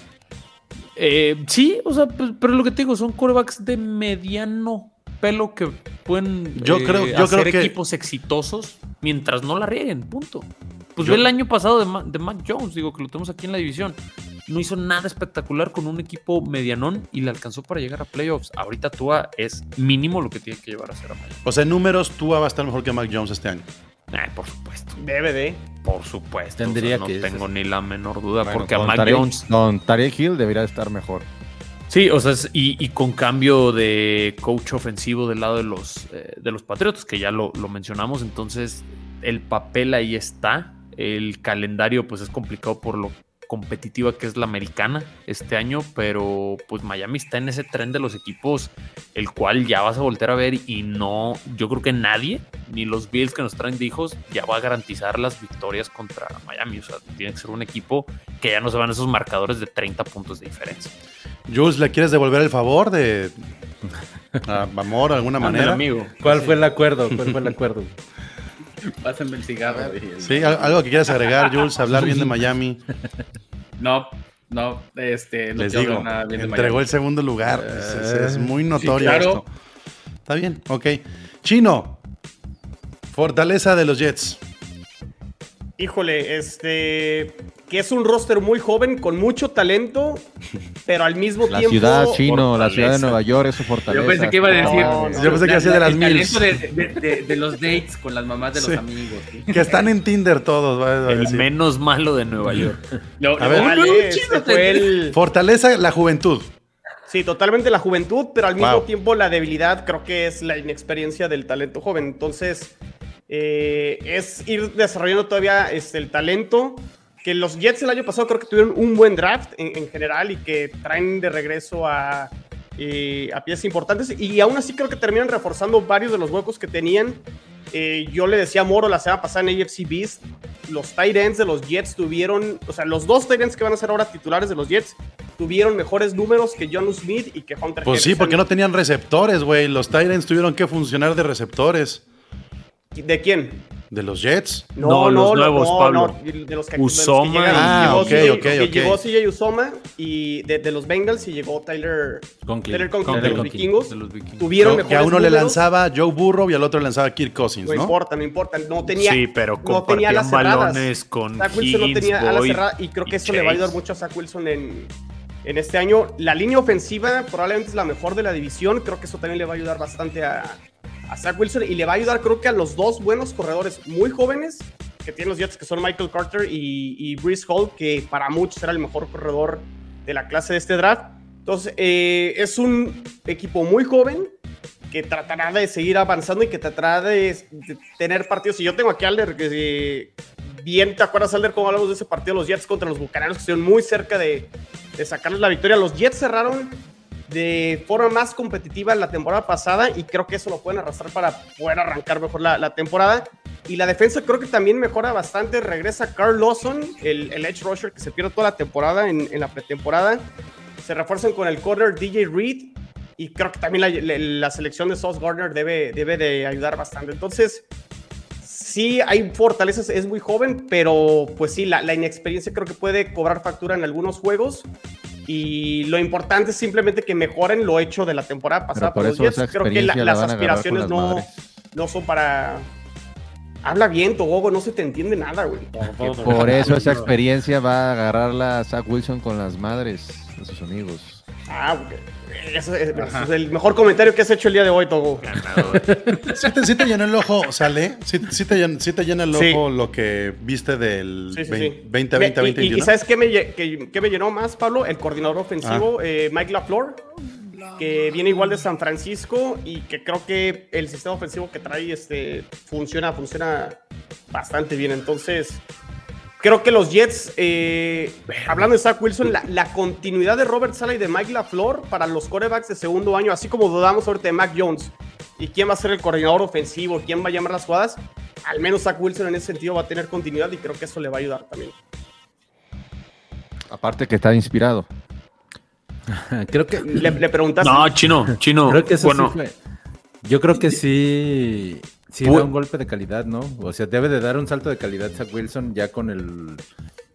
Eh, sí, o sea, pues, pero lo que te digo, son corebacks de mediano pelo que pueden Yo eh, creo- yo hacer creo que- equipos exitosos mientras no la rieguen, punto. Pues Yo- ve el año pasado de, Ma- de Mac Jones, digo que lo tenemos aquí en la división. No hizo nada espectacular con un equipo medianón y le alcanzó para llegar a playoffs. Ahorita Tua es mínimo lo que tiene que llevar a ser a Miami. O sea, en números, tú va a estar mejor que Mac Jones este año. Eh, por supuesto, de. por supuesto. Tendría o sea, no que- tengo ni la menor duda Bueno, porque a Mac Tarek- Jones Con Tarek Hill debería estar mejor. Sí, o sea, y con cambio de coach ofensivo del lado de los, eh, de los Patriotas, que ya lo, lo mencionamos, entonces el papel ahí está. El calendario, pues es complicado por lo competitiva que es la americana este año, pero pues Miami está en ese tren de los equipos, el cual ya vas a voltear a ver y no, yo creo que nadie, ni los Bills que nos traen de hijos, ya va a garantizar las victorias contra Miami. O sea, tiene que ser un equipo que ya no se van esos marcadores de 30 puntos de diferencia. Jules, ¿le quieres devolver el favor de a amor de alguna manera? amigo. ¿Cuál fue el acuerdo? ¿Cuál fue el acuerdo? Pásenme el cigarro. Sí, al- algo que quieras agregar, Jules, hablar bien de Miami. No, no, este, no Les digo, nada bien de entregó Miami. el segundo lugar. Es, es- es muy notorio claro. esto. Está bien, ok. Chino, fortaleza de los Jets. Híjole, este. Que es un roster muy joven, con mucho talento, pero al mismo La tiempo. ciudad chino, la ciudad de Nueva York es su fortaleza. Yo pensé que iba a decir. No, no. Yo pensé que iba a decir de las talento de, de- de- de los dates con las mamás de Sí. los amigos. ¿sí? Que están en Tinder todos. va a El menos malo de Nueva York. Lo- A ver. Vale, fue el- Fortaleza, la juventud. Sí, totalmente la juventud, pero al mismo Wow. tiempo la debilidad creo que es la inexperiencia del talento joven. Entonces, eh, es ir desarrollando todavía este, el talento. Que los Jets el año pasado creo que tuvieron un buen draft en, en general y que traen de regreso a, eh, a piezas importantes. Y aún así creo que terminan reforzando varios de los huecos que tenían. Eh, yo le decía a Moro la semana pasada en AFC Beast, los tight ends de los Jets tuvieron, o sea, los dos tight ends que van a ser ahora titulares de los Jets tuvieron mejores números que John Smith y que Hunter Pues sí, porque no tenían receptores, güey. Los Tyrants tuvieron que funcionar de receptores. ¿De quién? ¿De los Jets? No, los nuevos, Pablo. de los que, Uzoma de los que. Ah, ok, CJ ok, que ok. Llegó CJ Uzoma y de, de los Bengals y llegó Tyler Conklin. Tyler Conklin Conklin. de los Conklin. vikingos. De los vikingos. Tuvieron que a uno le lanzaba Joe Burrow y al otro le lanzaba Kirk Cousins, No ¿no? importa, no importa. No tenía, sí, pero no tenía alas balones con Zach Wilson no tenía alas Boyd cerradas y creo que y eso le va a ayudar mucho a Zach Wilson en, en este año. La línea ofensiva probablemente es la mejor de la división. Creo que eso también le va a ayudar bastante a, a Zach Wilson y le va a ayudar creo que a los dos buenos corredores muy jóvenes que tienen los Jets, que son Michael Carter y, y Hall, que para muchos era el mejor corredor de la clase de este draft. Entonces, eh, es un equipo muy joven que tratará de seguir avanzando y que tratará de, de tener partidos. Y yo tengo aquí a Alder, que eh, bien, ¿te acuerdas, Alder, cómo hablamos de ese partido los Jets contra los Bucaneros, que estuvieron muy cerca de, de sacarles la victoria? Los Jets cerraron de forma más competitiva la temporada pasada y creo que eso lo pueden arrastrar para poder arrancar mejor la, temporada. Y la defensa creo que también mejora bastante. Regresa Carl Lawson, el, el edge rusher que se pierde toda la temporada en, en la pretemporada. Se refuerzan con el corner DJ Reed y creo que también la, la- la selección de Sauce Gardner debe, debe de ayudar bastante. Entonces, sí hay fortalezas, es muy joven, pero pues sí, la, la inexperiencia creo que puede cobrar factura en algunos juegos. Y lo importante es simplemente que mejoren lo hecho de la temporada pasada por eso los esa Jets. Creo que la- experiencia la las aspiraciones las no, no son para... Habla bien, Togogo, no se te entiende nada, güey. Por eso esa experiencia va a agarrarla a Zach Wilson con las madres de sus amigos. Ah, ok. Eso es, eso es el mejor comentario que has hecho el día de hoy, Togo. ¿Sí te, sí te llenó el ojo, ¿sale? ¿Sí, sí te, llen- sí te llena el Sí. ojo lo que viste del Sí, sí, 20, sí. 20, Me- 20, y- 20, y, y ¿sabes qué me, qué me llenó más, Pablo? El coordinador ofensivo, Ah. eh, Mike LaFleur, que viene igual de San Francisco y que creo que el sistema ofensivo que trae este, funciona, funciona bastante bien. Entonces, creo que los Jets, eh, hablando de Zach Wilson, la, la continuidad de Robert Sala y de Mike LaFleur para los corebacks de segundo año, así como dudamos ahorita de Mac Jones y quién va a ser el coordinador ofensivo, quién va a llamar las jugadas, al menos Zach Wilson en ese sentido va a tener continuidad y creo que eso le va a ayudar también. Aparte que está inspirado. Creo que. Le, le preguntaste. No, chino, chino. Creo que eso bueno, sí fue- Yo creo que sí. Sí Pu- da un golpe de calidad, ¿no? O sea, debe de dar un salto de calidad Zach Wilson ya con el.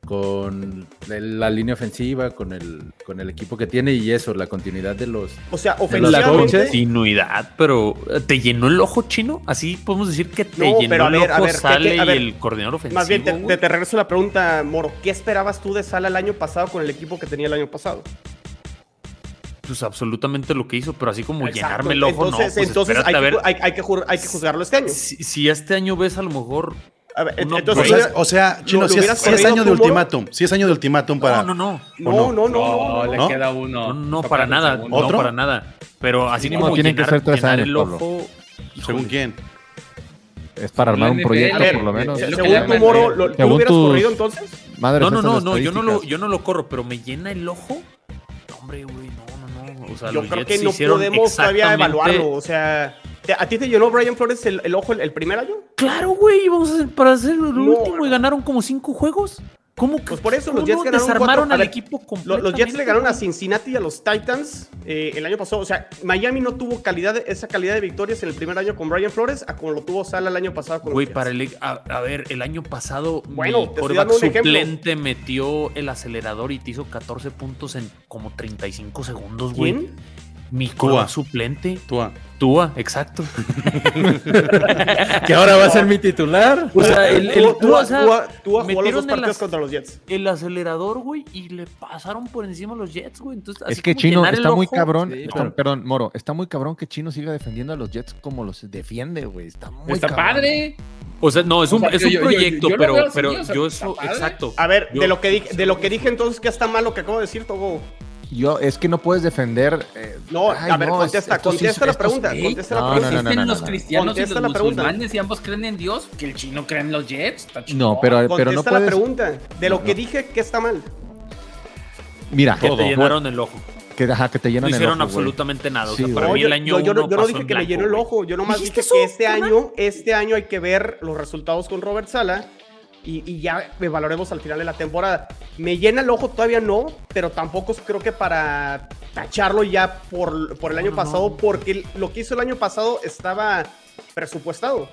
Con el- la línea ofensiva, con el, con el equipo que tiene y eso, la continuidad de los. O sea, ofensivamente. continuidad, pero eh, ¿te llenó el ojo chino? Así podemos decir que te No, llenó pero a el ver, a ojo ver, ¿qué- Sale a y el coordinador ofensivo. Más bien, te, te- te regreso la pregunta, Moro. ¿Qué esperabas tú de Sala el año pasado con el equipo que tenía el año pasado? Pues absolutamente lo que hizo, pero así como Exacto. llenarme el ojo, entonces, no. Pues entonces hay, a que, ver. hay- hay que ju- hay que juzgarlo este año. Si, si este año ves a lo mejor. A ver, uno- entonces, O sea, o sea, Chino, ¿lo si es, si año de ultimátum, si es año de ultimátum para... No, no, no. no, no, no, no, No, no. le ¿No? queda uno. No, no, para nada. No, ¿Otro? para nada. Pero así como tienen que llenar, ser tres años, el ojo. ¿Según quién? Es para armar un proyecto, ver, por lo menos. según tu Moro, eh, ¿lo, ¿tú lo hubieras tus- corrido entonces? Madres No, no, no, no, yo no, lo, yo no lo corro, pero me llena el ojo. No, hombre, güey, no. O sea, Yo los creo Jets que no podemos todavía evaluarlo. O sea, ¿te- ¿a ti te llenó Brian Flores el, el ojo el, el primer año? Claro, güey, vamos a hacer para hacer el No, último no. y ganaron como cinco juegos. ¿Cómo que Pues por eso los Jets ganaron desarmaron cuatro- al ver, equipo? Los Jets le ganaron a? Cincinnati y a los Titans eh, el año pasado. O sea, Miami no tuvo calidad, esa calidad de victorias en el primer año con Brian Flores a como lo tuvo Sala el año pasado con Güey, los Jets. para el, a, a ver, el año pasado Bueno, mi te estoy quarterback dando un ejemplo. suplente metió el acelerador y te hizo 14 puntos en como 35 segundos, güey. ¿Quién? Mi quarterback suplente. Tua. Tua, exacto. Que ahora va a ser mi titular. O sea, el, el Tua- Tua, o sea, Tua- Tua jugó los dos partidos contra los Jets. el acelerador, güey, y le pasaron por encima a los Jets, güey. Entonces, así Es que Chino está muy ojo, cabrón. sí, está- pero- Perdón, Moro, está muy cabrón que Chino siga defendiendo a los Jets como los defiende, güey. Está muy Está cabrón. padre. O sea, no, es un, O sea, es un yo- proyecto, yo pero, así, pero o sea, yo eso, exacto. A ver, Yo- de lo que dije, de lo que dije entonces, ¿qué está mal lo que acabo de decir, Togo? Yo, es que no puedes defender. eh, No, ay, a ver, no, contesta, contesta la pregunta, contesta la no, pregunta. no, no, no, los no. cristianos y Contesta los la pregunta. musulmanes y ambos creen en Dios, que el chino cree en los Jets. No, pero, pero no Contesta la puedes. pregunta. De lo No, que no. dije, ¿qué está mal? Mira, Que Todo. te llenaron el ojo. que, ajá, que te No llenan el hicieron ojo, absolutamente nada. O sea, Sí, para mí yo, el año yo- yo no- uno yo no dije que me blanco, llenó el ojo, yo nomás ¿Dijiste dije que este año, este año hay que ver los resultados con Robert Sala y, y ya evaluaremos al final de la temporada. Me llena el ojo todavía no, pero tampoco creo que para tacharlo ya por, por el año no, pasado, no. porque lo que hizo el año pasado estaba presupuestado.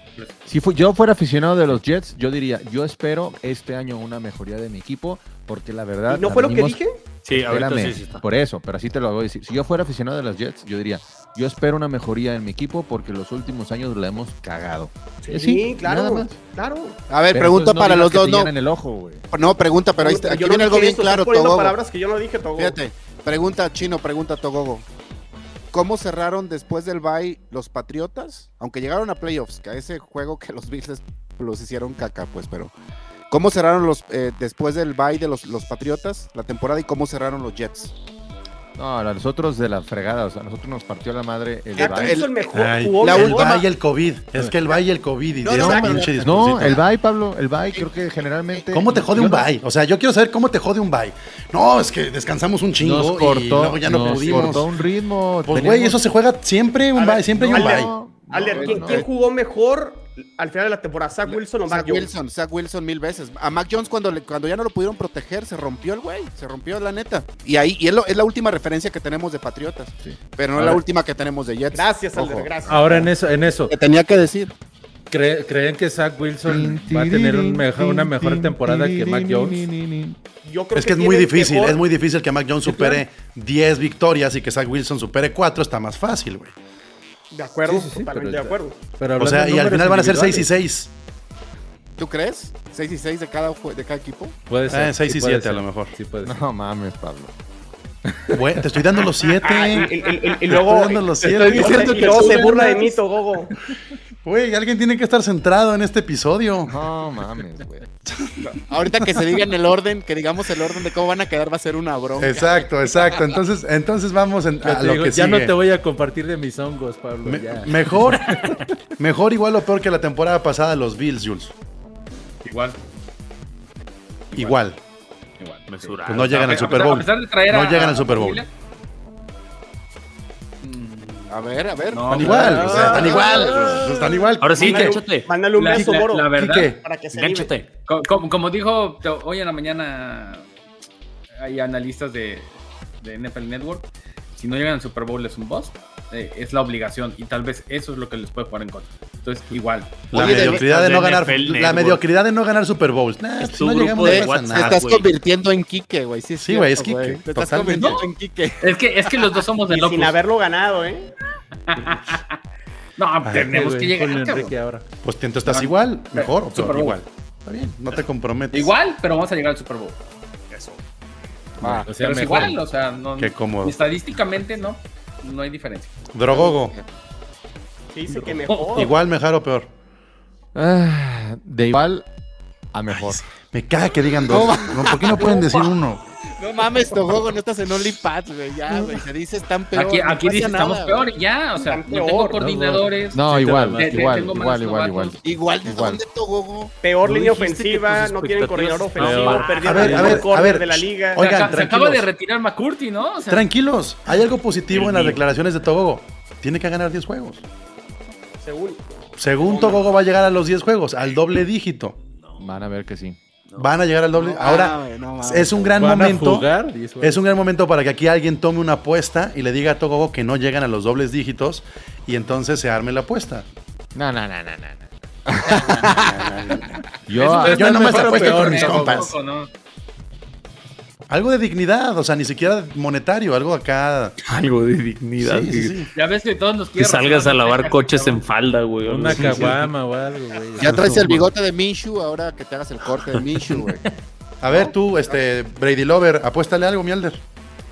Si fu- yo fuera aficionado de los Jets, yo diría, yo espero este año una mejoría de mi equipo, porque la verdad... ¿Y no la fue lo que dije? Sí, ahorita Espérame, sí, sí está. Por eso, pero así te lo voy a decir. Si yo fuera aficionado de los Jets, yo diría, yo espero una mejoría en mi equipo porque los últimos años la hemos cagado. Eh, Sí, claro, nada más. claro. A ver, Pero pregunta no para los dos, no. llenan el ojo, güey. No, pregunta, pero ahí está- aquí Yo no viene algo bien eso, claro, Togogo. palabras que yo no dije, Togo. Fíjate, pregunta Chino, pregunta Togogo. ¿Cómo cerraron después del bye los Patriotas? Aunque llegaron a playoffs, que a ese juego que los Bills los hicieron caca, pues, pero... ¿Cómo cerraron los eh, después del bye de los, los Patriotas la temporada y cómo cerraron los Jets? No, a nosotros de la fregada, o sea, a nosotros nos partió la madre el bye. hizo el mejor, Ay, la el y el COVID. Es que el bye y el COVID. Y No, no, no, pinche No, discursita. el bye, Pablo, el bye, creo que generalmente... ¿Cómo te jode un bye? O sea, yo quiero saber cómo te jode un bye. No, es que descansamos un chingo Nos y cortó, luego ya no nos pudimos. cortó un ritmo. Pues güey, eso se juega siempre un bye, siempre hay un no, Ale, ¿quién, no. quién jugó mejor al final de la temporada? ¿Zach Wilson o Mac Zach Jones? Wilson, Zach Wilson mil veces. A Mac Jones cuando, le- cuando ya no lo pudieron proteger, se rompió el güey, se rompió la neta. Y ahí y es, lo- es la última referencia que tenemos de Patriotas, Sí. pero no es la última que tenemos de Jets. Gracias, Ojo. Alder, gracias. Ahora en eso, en eso, Te tenía que decir. ¿cree- ¿creen que Zach Wilson va a tener un mejor- una mejor temporada que Mac Jones? Yo creo Es que es muy difícil, mejor- es muy difícil que Mac Jones supere 10 victorias y que Zach Wilson supere 4, está más fácil, güey. De acuerdo, Sí, sí, sí, totalmente pero- de acuerdo. Pero O sea, y al final van a ser 6 y individuales, 6. ¿Tú crees? 6 y 6 de cada, jue- de cada equipo. Puede ser. Eh, seis sí y puede siete a ser, lo mejor. Sí puede ser. No mames, Pablo. Güey, te estoy dando los 7. Ah, y, y- y- y luego, Estoy dando los te siete. estoy diciendo Y y luego tú se burla de mí, Togogo. Güey, alguien tiene que estar centrado en este episodio. No mames, güey. Ahorita que se digan el orden, que digamos el orden de cómo van a quedar, va a ser una bronca. Exacto, exacto. Entonces, entonces vamos en- a lo digo, que ya no te voy a compartir de mis hongos, Pablo. Me- ya. mejor, mejor igual o peor que la temporada pasada los Bills, Jules. Igual. Igual. Igual. Mesurado. Pues no llegan al Super Bowl. a pesar de traer No a- llegan al Super Bowl. A ver, a ver. No, Están igual, o sea, están Ah. igual. Están igual. Ahora sí, Mándale-. Mándale un beso, la- Moro. la verdad, Quique. Para que se Como, como dijo hoy en la mañana, hay analistas de, de NFL Network. Si no llegan al Super Bowl es un boss. eh, es la obligación. Y tal vez eso es lo que les puede jugar en contra. Entonces, igual. La Oye, mediocridad de no ganar, NFL la mediocridad de no ganar Super Bowls. Nah, Es si tu no llegamos de no pasa Te nada. estás convirtiendo en Quique, güey. Sí, es Sí, güey, es Quique, Te estás totalmente. convirtiendo en Quique. Es que, es que los dos somos de locos. sin haberlo ganado, ¿eh? No, Ay, tenemos que llegar. Cabrón. Enrique ahora. Pues tú estás No, igual, mejor o Super peor, Bowl. igual. Está bien, no te comprometes. Igual, pero vamos a llegar al Super Bowl. O sea, pero es igual, o sea, no, Qué cómodo. estadísticamente no, no hay diferencia. Drogogo, Que dice que mejor. igual, mejor o peor. Ah, de igual a mejor. Me caga que digan dos. No, ¿Por qué no pueden decir uno? No mames, Togogo, no estás en OnlyPads, güey. Ya, güey. Se dice tan peor. Aquí, no aquí dices, nada, estamos peor y ya, o sea, Están no tengo peor, coordinadores. No, igual, te- igual, tengo igual, igual, igual. Igual, ¿de Igual. dónde, Togogo? Peor No línea ofensiva, no tienen coordinador expectativas ofensivo, estaban- perdieron A ver, el a ver, a corner ver, de la liga. oigan, se, acaba tranquilos. de retirar McCurty, ¿no? O sea, Tranquilos, hay algo positivo en las declaraciones de Togogo. Tiene que ganar 10 juegos. Según. Según Togogo va a llegar a los 10 juegos, al doble dígito. Van a ver que sí. Van a llegar al doble. Ahora, no es un gran ¿Van a momento. jugar? Es un gran momento para que aquí alguien tome una apuesta y le diga a Togogo que no llegan a los dobles dígitos y entonces se arme la apuesta. No, no, no, no, no. Yo, yo nomás apuesto con mis compas. Algo de dignidad, o sea, ni siquiera monetario, algo acá. Algo de dignidad. Sí, sí, sí. Ya ves que todos nos Que quieren salgas a lavar coches en falda, güey. Una caguama o algo, güey. Ya traes el bigote de Minshu, ahora que te hagas el corte de Minshu, güey. A ver, tú, este, Brady Lover, apuéstale algo, Mielder.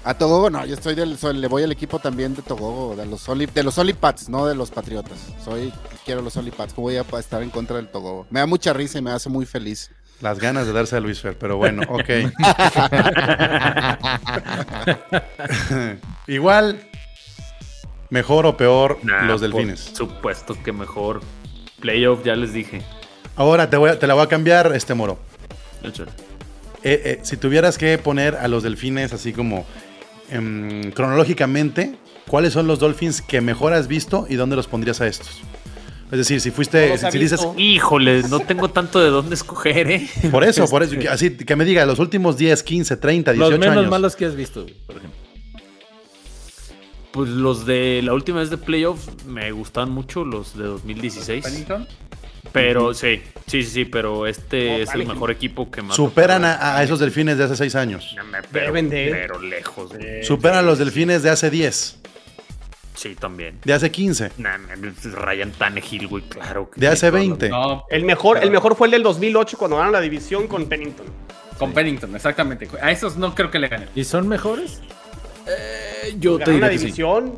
A Togogo no, yo estoy del, soy- le voy al equipo también de Togogo, de los Oli, de los Olipats, no de los Patriotas. Soy, quiero los Olipats, voy a estar en contra del Togogo. Me da mucha risa y me hace muy feliz. Las ganas de darse a Luis Fer, pero bueno, ok. Igual, mejor o peor Nah, los delfines. Por supuesto que mejor. Playoff, ya les dije. Ahora te, voy a- te la voy a cambiar, este moro. Eh, eh, si tuvieras que poner a los delfines así como em, cronológicamente, ¿cuáles son los Dolphins que mejor has visto y dónde los pondrías a estos? Es decir, si fuiste, los si, dices. Híjole, no tengo tanto de dónde escoger, ¿eh? por eso, por eso, así que me diga, los últimos 10, 15, 30, 18 Los menos años. malos que has visto, por ejemplo. Pues los de la última vez de playoff me gustaban mucho, los de 2016. Pennington. Pero sí, sí, sí, sí, pero este Oh, es el mejor equipo que más. Superan a, a esos delfines de hace seis años. Pero, Deben de. pero lejos. güey. Superan a los delfines de hace 10, Sí, también. de hace 15, Nah, Ryan Tannehill, güey, claro. que de hace toda la- 20. No, El mejor, el mejor fue el del 2008 cuando ganaron la división con Pennington. con Pennington, exactamente. A esos no creo que le ganen. ¿Y son mejores? Eh, Yo te Ganaron la sí. división.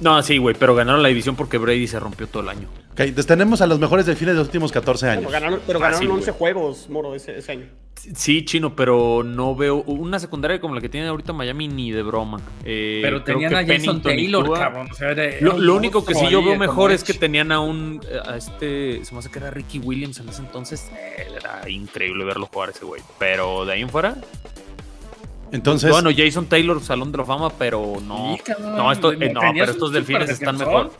No, sí, güey, pero ganaron la división porque Brady se rompió todo el año. Ok, entonces tenemos a los mejores delfines de los últimos 14 años. Pero ganaron, pero Fácil, ganaron 11 güey. juegos, Moro, ese, ese año. Sí, chino, pero no veo una secundaria como la que tiene ahorita Miami ni de broma. Eh, Pero tenían a Jason Pennington Taylor, Tua- cabrón. o sea, era- Lo, era lo un único que sí yo veo mejor es que tenían a un a este, se me hace que era Ricky Williams en ese entonces, eh, era increíble verlo jugar ese güey. Pero de ahí en fuera, Entonces, bueno, Jason Taylor, Salón de la Fama, pero no. Sí, cabrón, no, esto- eh, no, pero estos delfines están mejor.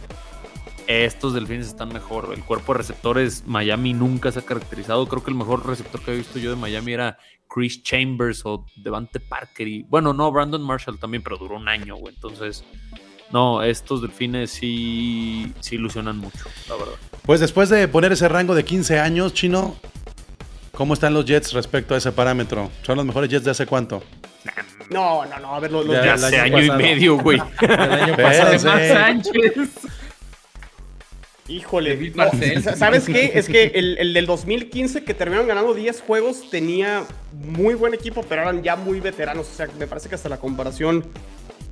Estos delfines están mejor. El cuerpo de receptores, Miami nunca se ha caracterizado. Creo que el mejor receptor que he visto yo de Miami era Chris Chambers o Devante Parker. Y, bueno, no, Brandon Marshall también, pero duró un año, güey. Entonces, no, estos delfines sí, sí ilusionan mucho, la verdad. pues después de poner ese rango de 15 años, Chino, ¿cómo están los Jets respecto a ese parámetro? ¿Son los mejores Jets de hace cuánto? No, no, no, a ver, los, los Ya, Jets- hace año año y medio, güey. El año pasado. Sánchez. Híjole, no, ¿sabes qué? Es que el, el del 2015 que terminaron ganando 10 juegos tenía muy buen equipo, pero eran ya muy veteranos. O sea, me parece que hasta la comparación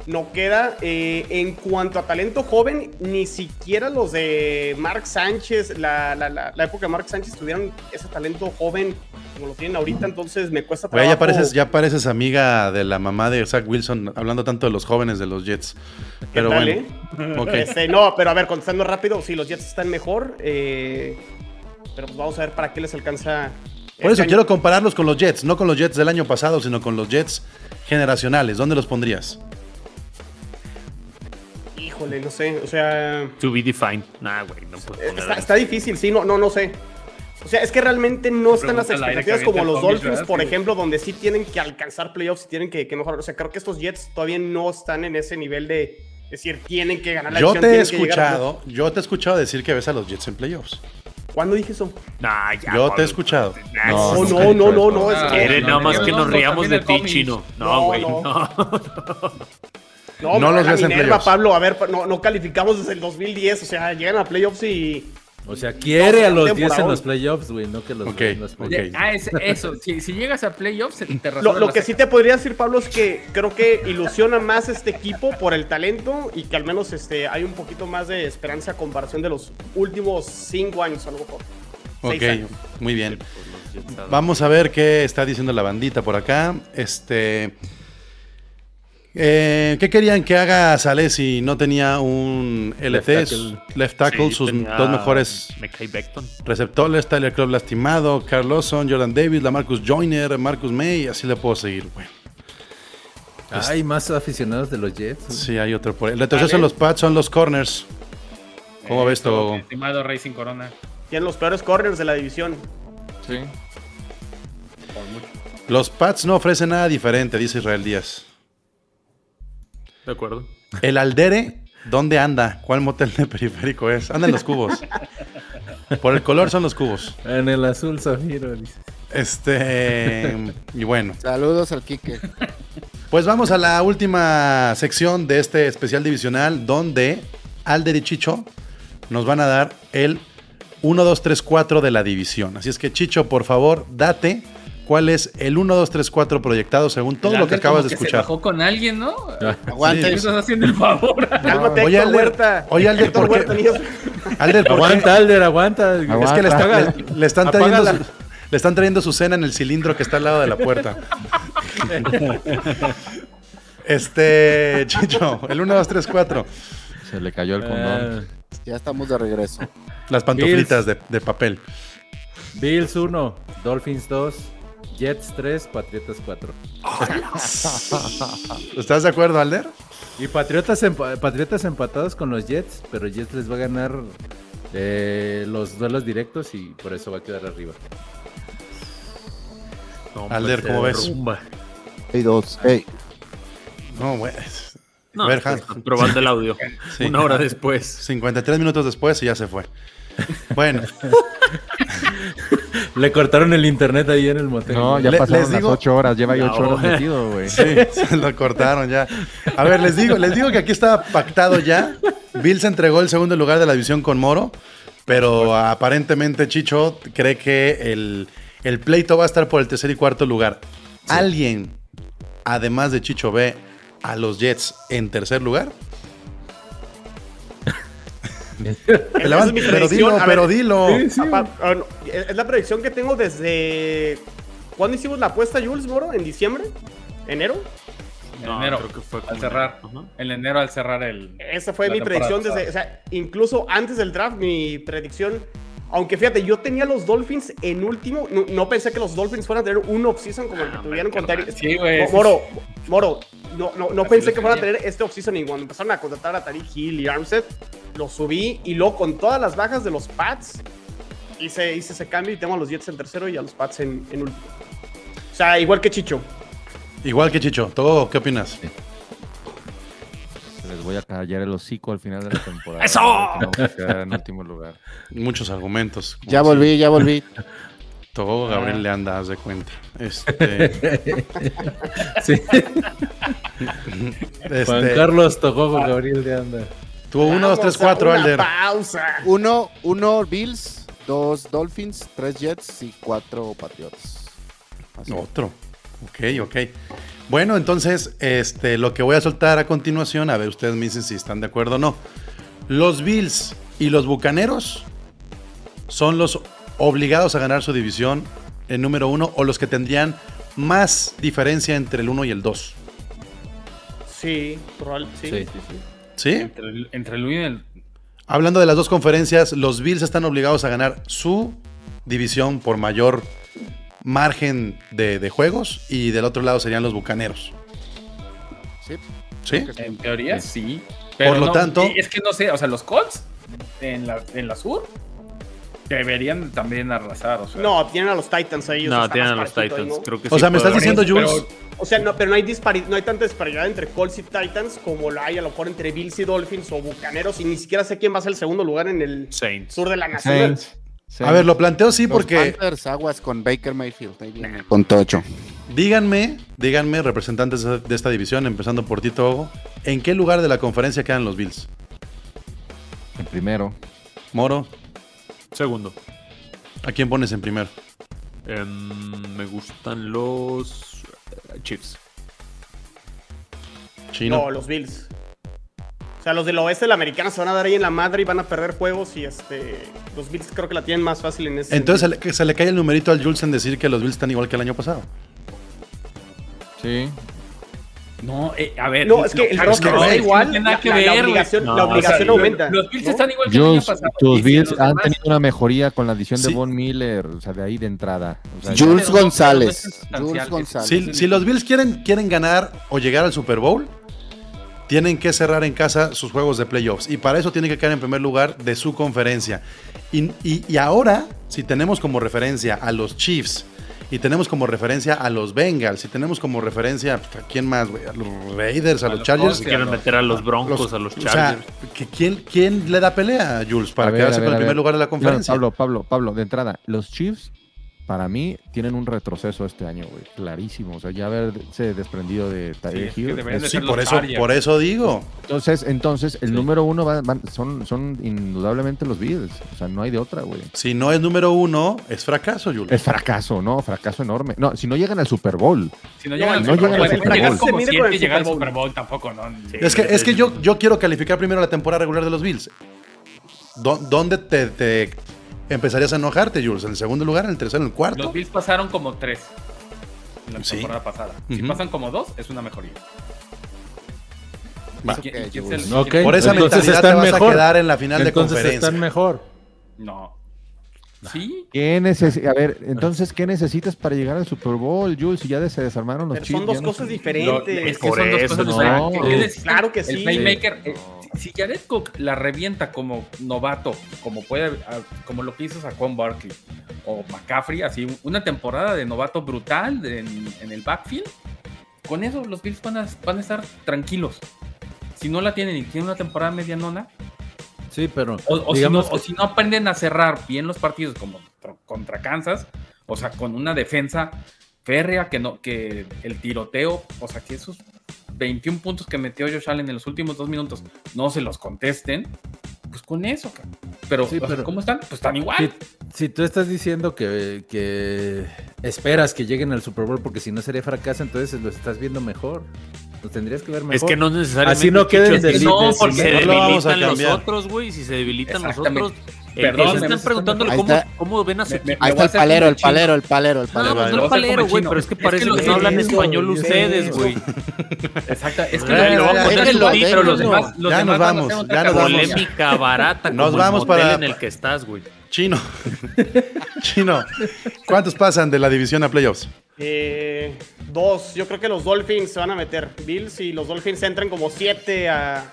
no queda. Eh, en cuanto a talento joven, ni siquiera los de Mark Sánchez, la, la- la- la época de Mark Sánchez, tuvieron ese talento joven como lo tienen ahorita, entonces me cuesta trabajo. ya pareces, ya pareces amiga de la mamá de Zach Wilson, hablando tanto de los jóvenes de los Jets. Pero tal, bueno, ok. Este, no, pero a ver, contestando rápido, sí, los Jets están mejor. eh, pero pues vamos a ver para qué les alcanza. Por este eso año. quiero compararlos con los Jets, no con los Jets del año pasado, sino con los Jets generacionales. ¿Dónde los pondrías? Híjole, no sé, o sea. To be defined. Nah, güey, no puedo poner Está, difícil, sí, no, no, no sé. O sea, es que realmente no están las expectativas como los Dolphins, ¿verdad? por Sí. ejemplo, donde sí tienen que alcanzar playoffs y tienen que, que mejorar. O sea, creo que estos Jets todavía no están en ese nivel de decir, tienen que ganar la Yo te he a escuchado, yo te he escuchado decir que ves a los Jets en playoffs. ¿Cuándo dije eso? Nah, ya, Yo te he escuchado. No, no, no, no, no, es que- Quiere no, nada no, más no, que no, nos no, riamos de ti, chino. No, No, güey, no. no. No, los ves en Minerva, playoffs. Pablo, a ver, no, no calificamos desde el 2010, o sea, llegan a playoffs y... O sea, quiere a los 10 en los playoffs, güey, no que los Ok, ve en los ok. playoffs. Ah, es eso. Si, si llegas a playoffs, te Lo, lo que sí te podría decir, Pablo, es que creo que ilusiona más este equipo por el talento y que al menos este, hay un poquito más de esperanza a comparación de los últimos cinco años, a lo mejor. Seis Ok, años. muy bien. Vamos a ver qué está diciendo la bandita por acá. Este. Eh, ¿Qué querían que haga Sale si no tenía un LT, Left tackle. left tackle, Sí, sus tenía dos mejores receptores, Tyler Club lastimado, Carl Lawson, Jordan Davis, Lamarcus Joyner, Marcus May, así le puedo seguir. Bueno, Hay más aficionados de los Jets. güey. sí, hay otro por ahí. El retroceso son los pads, son los corners. ¿Cómo ves Eso, todo? Estimado Racing Corona. Tienen los peores corners de la división. Sí. Por mucho. Los pads no ofrecen nada diferente, dice Israel Díaz. De acuerdo. El Aldere, ¿dónde anda? ¿Cuál motel de periférico es? Anda en los cubos. Por el color son los cubos. En el azul zafiro, dice. Este. Y bueno, Saludos al Quique. pues vamos a la última sección de este especial divisional, donde Alder y Chicho nos van a dar el 1, 2, 3, 4 de la división. Así es que, Chicho, por favor, date cuál es el 1, 2, 3, 4 proyectado según todo lo que acabas como de que Se escuchar. bajó con alguien, ¿no? Aguante. Me estás haciendo el favor. Cálmate, oye, Alder, Huerta. oye, Alder, ¿por qué? Alder, ¿por qué? Aguanta, Alder, aguanta. Es que le, está- le- le están trayendo su, le están trayendo su cena en el cilindro que está al lado de la puerta. Este, Chicho, el 1, 2, 3, 4. Se le cayó el condón. Ah, Ya estamos de regreso. Las pantuflitas de, de papel. Bills 1, Dolphins 2, Jets 3, Patriotas 4. ¿Estás de acuerdo, Alder? Y Patriotas, empa- Patriotas empatados con los Jets, pero Jets les va a ganar eh, los duelos directos y por eso va a quedar arriba. No, Alder, ¿cómo ves? Hey, dos. Hey. No, güey. No, A ver, probando el audio. Sí. Una hora después. 53 minutos después y ya se fue. Bueno, Le cortaron el internet ahí en el motel. No, ya Le- pasaron les las ocho horas, lleva ahí No, ocho horas metido, güey. sí, se lo cortaron ya. A ver, les digo, les digo que aquí estaba pactado ya. Bill se entregó el segundo lugar de la división con Moro, pero aparentemente Chicho cree que el, el pleito va a estar por el tercer y cuarto lugar. ¿Alguien, además de Chicho, ve a los Jets en tercer lugar? Esa es mi pero dilo, pero dilo. ah, no, es es la predicción que tengo desde. ¿Cuándo hicimos la apuesta, Jules Moro? ¿En diciembre? ¿Enero? En No, enero, creo que fue al cerrar. En enero al cerrar el. Esa fue mi predicción desde. O sea, incluso antes del draft, mi predicción. Aunque fíjate, yo tenía los Dolphins en último. No, no pensé que los Dolphins fueran a tener un offseason como el que Ah, tuvieron con. Sí, güey. Moro, Moro, no, no, no pensé que fueran a tener este offseason y cuando empezaron a contratar a Tariq Hill y Armstead, lo subí y luego con todas las bajas de los Pats, hice, hice ese cambio y tengo a los Jets en tercero y a los Pats en, en último. O sea, igual que Chicho. Igual que Chicho. ¿Tú qué opinas? Les voy a callar el hocico al final de la temporada. ¡Eso! Vamos a quedar en último lugar. Muchos argumentos. Ya volví, ya volví. Todo Gabriel le anda, haz de cuenta. Este, Sí. este, Juan Carlos tocó con Gabriel de Anda. tuvo uno, dos, tres, Vamos a cuatro, una Alder. pausa. Uno, uno Bills, dos Dolphins, tres Jets y cuatro Patriots. Así. Otro. Ok, ok. Bueno, entonces, este, lo que voy a soltar a continuación, a ver, ustedes me dicen si están de acuerdo o no. Los Bills y los Bucaneros son los obligados a ganar su división en número uno o los que tendrían más diferencia entre el uno y el dos. Sí, probable, sí, Sí. sí, sí. ¿Sí? Entre el, entre el uno y el. Hablando de las dos conferencias, los Bills están obligados a ganar su división por mayor margen de, de juegos y del otro lado serían los Bucaneros. Sí. ¿Sí? En teoría, sí. Por lo no, tanto- Es que no sé, o sea, los Colts en la, en la sur deberían también arrasar. O sea, No, tienen a los Titans ahí. o sea, No, tienen a los ahí, Titans. ¿no? Creo que O sí sea, me estás diciendo, pero- Jules, O sea, no, pero no hay, dispari- no hay tanta disparidad entre Colts y Titans como la hay a lo mejor entre Bills y Dolphins o Bucaneros y ni siquiera sé quién va a ser el segundo lugar en el Saints. sur de la nación. Saints. A ver, lo planteo sí Los porque Panthers, aguas con Baker Mayfield. Ahí viene. Con Tocho. díganme, díganme, representantes de de esta división, empezando por Tito Ogo, ¿en qué lugar de la conferencia quedan los Bills? El primero. Moro, Segundo. ¿a quién pones en primero? Em, me gustan los eh, Chiefs. Chino. No, los Bills. O sea, los del oeste de la americana se van a dar ahí en la madre y van a perder juegos y este los Bills creo que la tienen más fácil en ese Entonces se le, que se le cae el numerito al Jules en decir que los Bills están igual que el año pasado. Sí. No, eh, a ver. No, es que el roster no, está igual, No tiene nada la- que la- la ver, güey. obligación- No, la o sea, obligación aumenta. Los Bills ¿no? están igual que el año pasado. tus Bills han demás- tenido una mejoría con la adición Sí. de Von Miller, o sea, de ahí de entrada. O sea, Jules González. Jules es- González. Si, si los Bills quieren, quieren ganar o llegar al Super Bowl, tienen que cerrar en casa sus juegos de playoffs. Y para eso tienen que quedar en primer lugar de su conferencia. Y, y- y ahora, si tenemos como referencia a los Chiefs, y tenemos como referencia a los Bengals, y tenemos como referencia, ¿a quién más, güey? A los Raiders, a, A los los Chargers. Si quieren meter a los Broncos, a los O sea, Chargers. que ¿quién, ¿quién le da pelea, Jules, para a ver, quedarse a ver, con el a primer lugar de la conferencia? Pablo, Pablo, Pablo, de entrada, los Chiefs, para mí, tienen un retroceso este año, güey. Clarísimo. O sea, ya haberse desprendido de Sí, Tyreek es que Hill. Sí, por eso, por eso digo. Entonces, entonces, el número uno va- van- son, son indudablemente los Bills. O sea, no hay de otra, güey. Si no es número uno, es fracaso, Jules. Es fracaso, ¿no? Fracaso enorme. No, si no llegan al Super Bowl. Si no No, llegan al no Super llegan Bowl, al Super llegar Bowl. llegar al Super Super Bowl. Tampoco, ¿no? Es que, es que yo, yo quiero calificar primero la temporada regular de los Bills. ¿Dó- ¿Dónde te, te empezarías a enojarte, Jules? ¿En el segundo lugar, en el tercero, en el cuarto? Los Bills pasaron como tres en la Sí. temporada pasada. Si pasan como dos, es una mejoría. Va. ¿Quién- Ok, quién Jules. es el- Por esa Entonces mentalidad están te vas mejor. a quedar en la final de Entonces conferencia. están mejor. No. ¿Sí? ¿Qué necesi- a ver, entonces, ¿qué necesitas para llegar al Super Bowl, Jules? Si ya de- se desarmaron los Pero Chiefs. son dos cosas diferentes. es que Por son dos cosas diferentes. Claro que El sí. playmaker, eh, si Jared Cook la revienta como novato, como puede, ah, como lo que hizo Saquon Barkley o McCaffrey, así una temporada de novato brutal en, en el backfield, con eso los Bills van a, van a estar tranquilos. si no la tienen y tienen una temporada medianona, Sí, pero o, o si no, o si no aprenden a cerrar bien los partidos como contra Kansas, o sea, con una defensa férrea que no, que el tiroteo, o sea, que esos 21 puntos que metió Josh Allen en los últimos dos minutos no se los contesten, pues con eso, cabrón. Pero, Sí, pero- ¿cómo están? Pues están igual. Si, si tú estás diciendo que, que esperas que lleguen al Super Bowl porque si no sería fracaso, entonces lo estás viendo mejor. Lo tendrías que ver mejor. Es que no necesariamente. Así no queden no, porque se lo vamos a debilitan los otros, güey. Si se debilitan los otros. Perdón, están preguntándole Ahí cómo, está. cómo ven a su equipo. Ahí está el palero, el palero, el palero, el No, palero. pues Lo no el palero, güey, pero es que Es que parece lo- que no hablan eso, español eso, ustedes, güey. Exacto, es que Ya, le voy a poner beat, pero los demás. los Ya demás nos van a vamos, ya nos vamos. Polémica barata Nos como vamos el para- en el que estás, güey. Chino. Chino. ¿Cuántos pasan de la división a playoffs? Eh, dos. Yo creo que los Dolphins se van a meter. Bills y los Dolphins entran como siete a-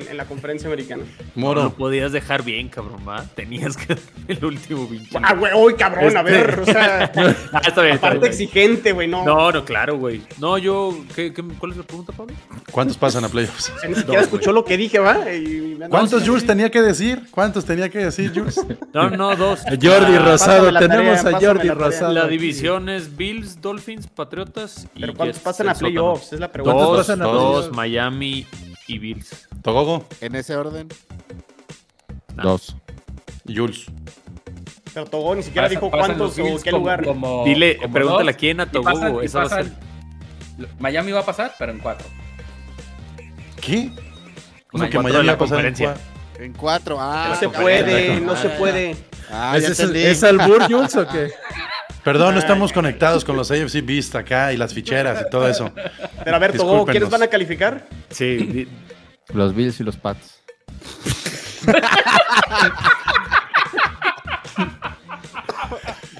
en, en la conferencia americana. No Moro. lo podías dejar bien, cabrón, ¿va? Tenías que el último pinche. Ah, güey, uy, cabrón, a ver, o sea, Ah, está bien, está aparte bien. exigente, güey, no. No, no, claro, güey. No, yo. ¿qué, qué, cuál es la pregunta, Pablo? ¿Cuántos pasan a playoffs? Ni siquiera escuchó lo que dije, ¿va? Y me anda- ¿Cuántos No, Jules tenía que decir? ¿Cuántos tenía que decir Jules? No, no, dos. Jordi Ah, Rosado, tenemos tarea, a Jordi. Rosado. La división es Bills, Dolphins, Patriotas y Pero ¿cuántos Jets, pasan a playoffs? Es la pregunta. ¿Cuántos Dos, pasan a dos, playoffs? Miami y Bills. Togogo, En ese orden. Dos. Jules. Pero Togo ni siquiera dijo cuántos o qué como- lugar. como- Dile, como pregúntale dos, a quién a y Togo, pasan- y esa va a ser. pasan- Miami va a pasar, pero en cuatro. ¿Qué? ¿Cómo sea, que Miami va a pasar en cuatro. Ah, No se puede, no se Ah, puede. Ah, ¿Es, entendí. ¿Es albur, Jules, o qué? Perdón, no estamos conectados con los AFC Beast acá y las ficheras y todo eso. Pero a ver, Togo, Discúlpenos. ¿quiénes van a calificar? Sí, Los Bills y los Pats.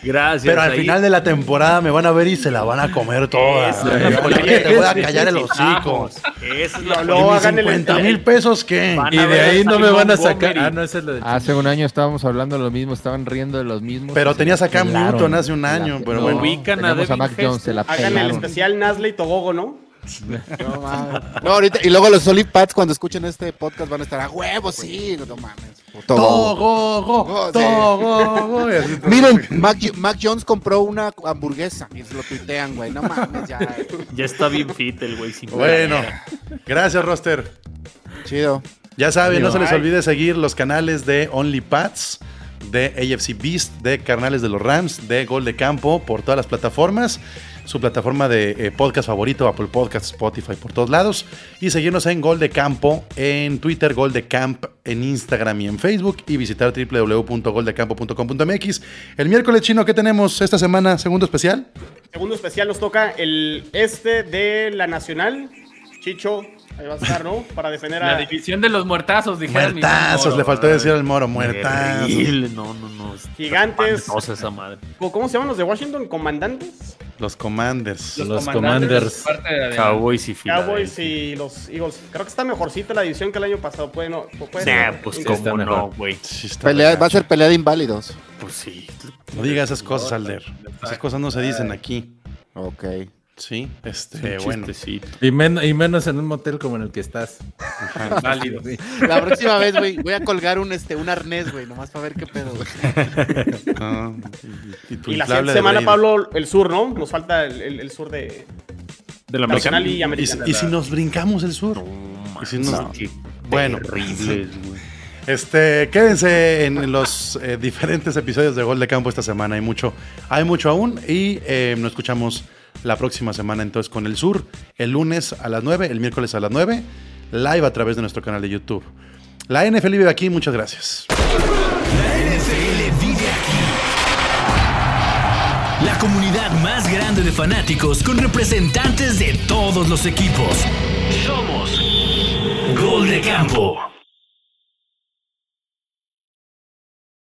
gracias. Pero al ahí- final de la temporada me van a ver y se la van a comer toda. Esa es la polémica Oye, te voy a callar el hocico. Esa es No, ¿Y no, mis hagan el 50 mil pesos qué? Y de ahí no me van a sacar. Ah, no, es la de Hace un año estábamos hablando de los mismos, estaban riendo de los mismos. Pero tenías acá a. Newton hace un Se la año, pero pelaron. bueno. Ubican a Tenemos Devin Mac Jones, se la Hester. Hagan el especial Nasle y Togogo, ¿no? No, mames. No, ahorita, y luego los Solid Pats cuando escuchen este podcast van a estar a huevo, sí, no mames. Así todo. Miren, Mac, Mac Jones compró una hamburguesa y se lo tuitean, güey. No mames, ya. Ya está bien fit el güey. Bueno, gracias, Roster. Chido. Ya saben, no se les olvide seguir los canales de OnlyPats, de AFC Beast, de Carnales de los Rams, de Gol de Campo, por todas las plataformas. Su plataforma de eh, podcast favorito, Apple Podcasts, Spotify, por todos lados. Y seguirnos en Gol de Campo, en Twitter, Gol de Camp, en Instagram y en Facebook. Y visitar www.goldecampo.com.mx. El miércoles chino, ¿qué tenemos esta semana? Segundo especial. Segundo especial nos toca el este de la Nacional. Chicho, ahí va a estar, ¿no? Para defender La a. división de los muertazos, dijeron. Muertazos, Moro. le faltó decir al moro, muertazos. Terrible, no, no, no. Gigantes. esa madre. ¿Cómo cómo se llaman los de Washington? ¿Comandantes? Los Commanders. Los Commanders. parte de la- Cowboys y Cowboys y los Eagles. Creo que está mejorcita la división que el año pasado. Puede, no, puede Nah, ser pues cómo Está no, mejor. güey. Sí, va a ser pelea de inválidos. Pues sí. No diga esas cosas, Alder. Esas cosas no se dicen aquí. Ok. Sí, este, bueno. Y, men- y menos en un motel como en el que estás. Válido. La próxima vez, güey, voy a colgar un, este, un arnés, güey, nomás para ver qué pedo, güey. Y, y tu Y la siguiente semana. Pablo, el sur, ¿no? Nos falta el, el- el sur de De la Nacional y Americana. y si nos brincamos el sur. Y si nos- Bueno, Terribles, güey. este, quédense en, en los eh, diferentes episodios de Gol de Campo esta semana. Hay mucho, hay mucho aún. Y eh, nos escuchamos la próxima semana entonces con el sur. El lunes a las 9, el miércoles a las 9. Live a través de nuestro canal de YouTube. La NFL vive aquí. Muchas gracias. La NFL vive aquí. La comunidad más grande de fanáticos con representantes de todos los equipos. Somos Gol de Campo.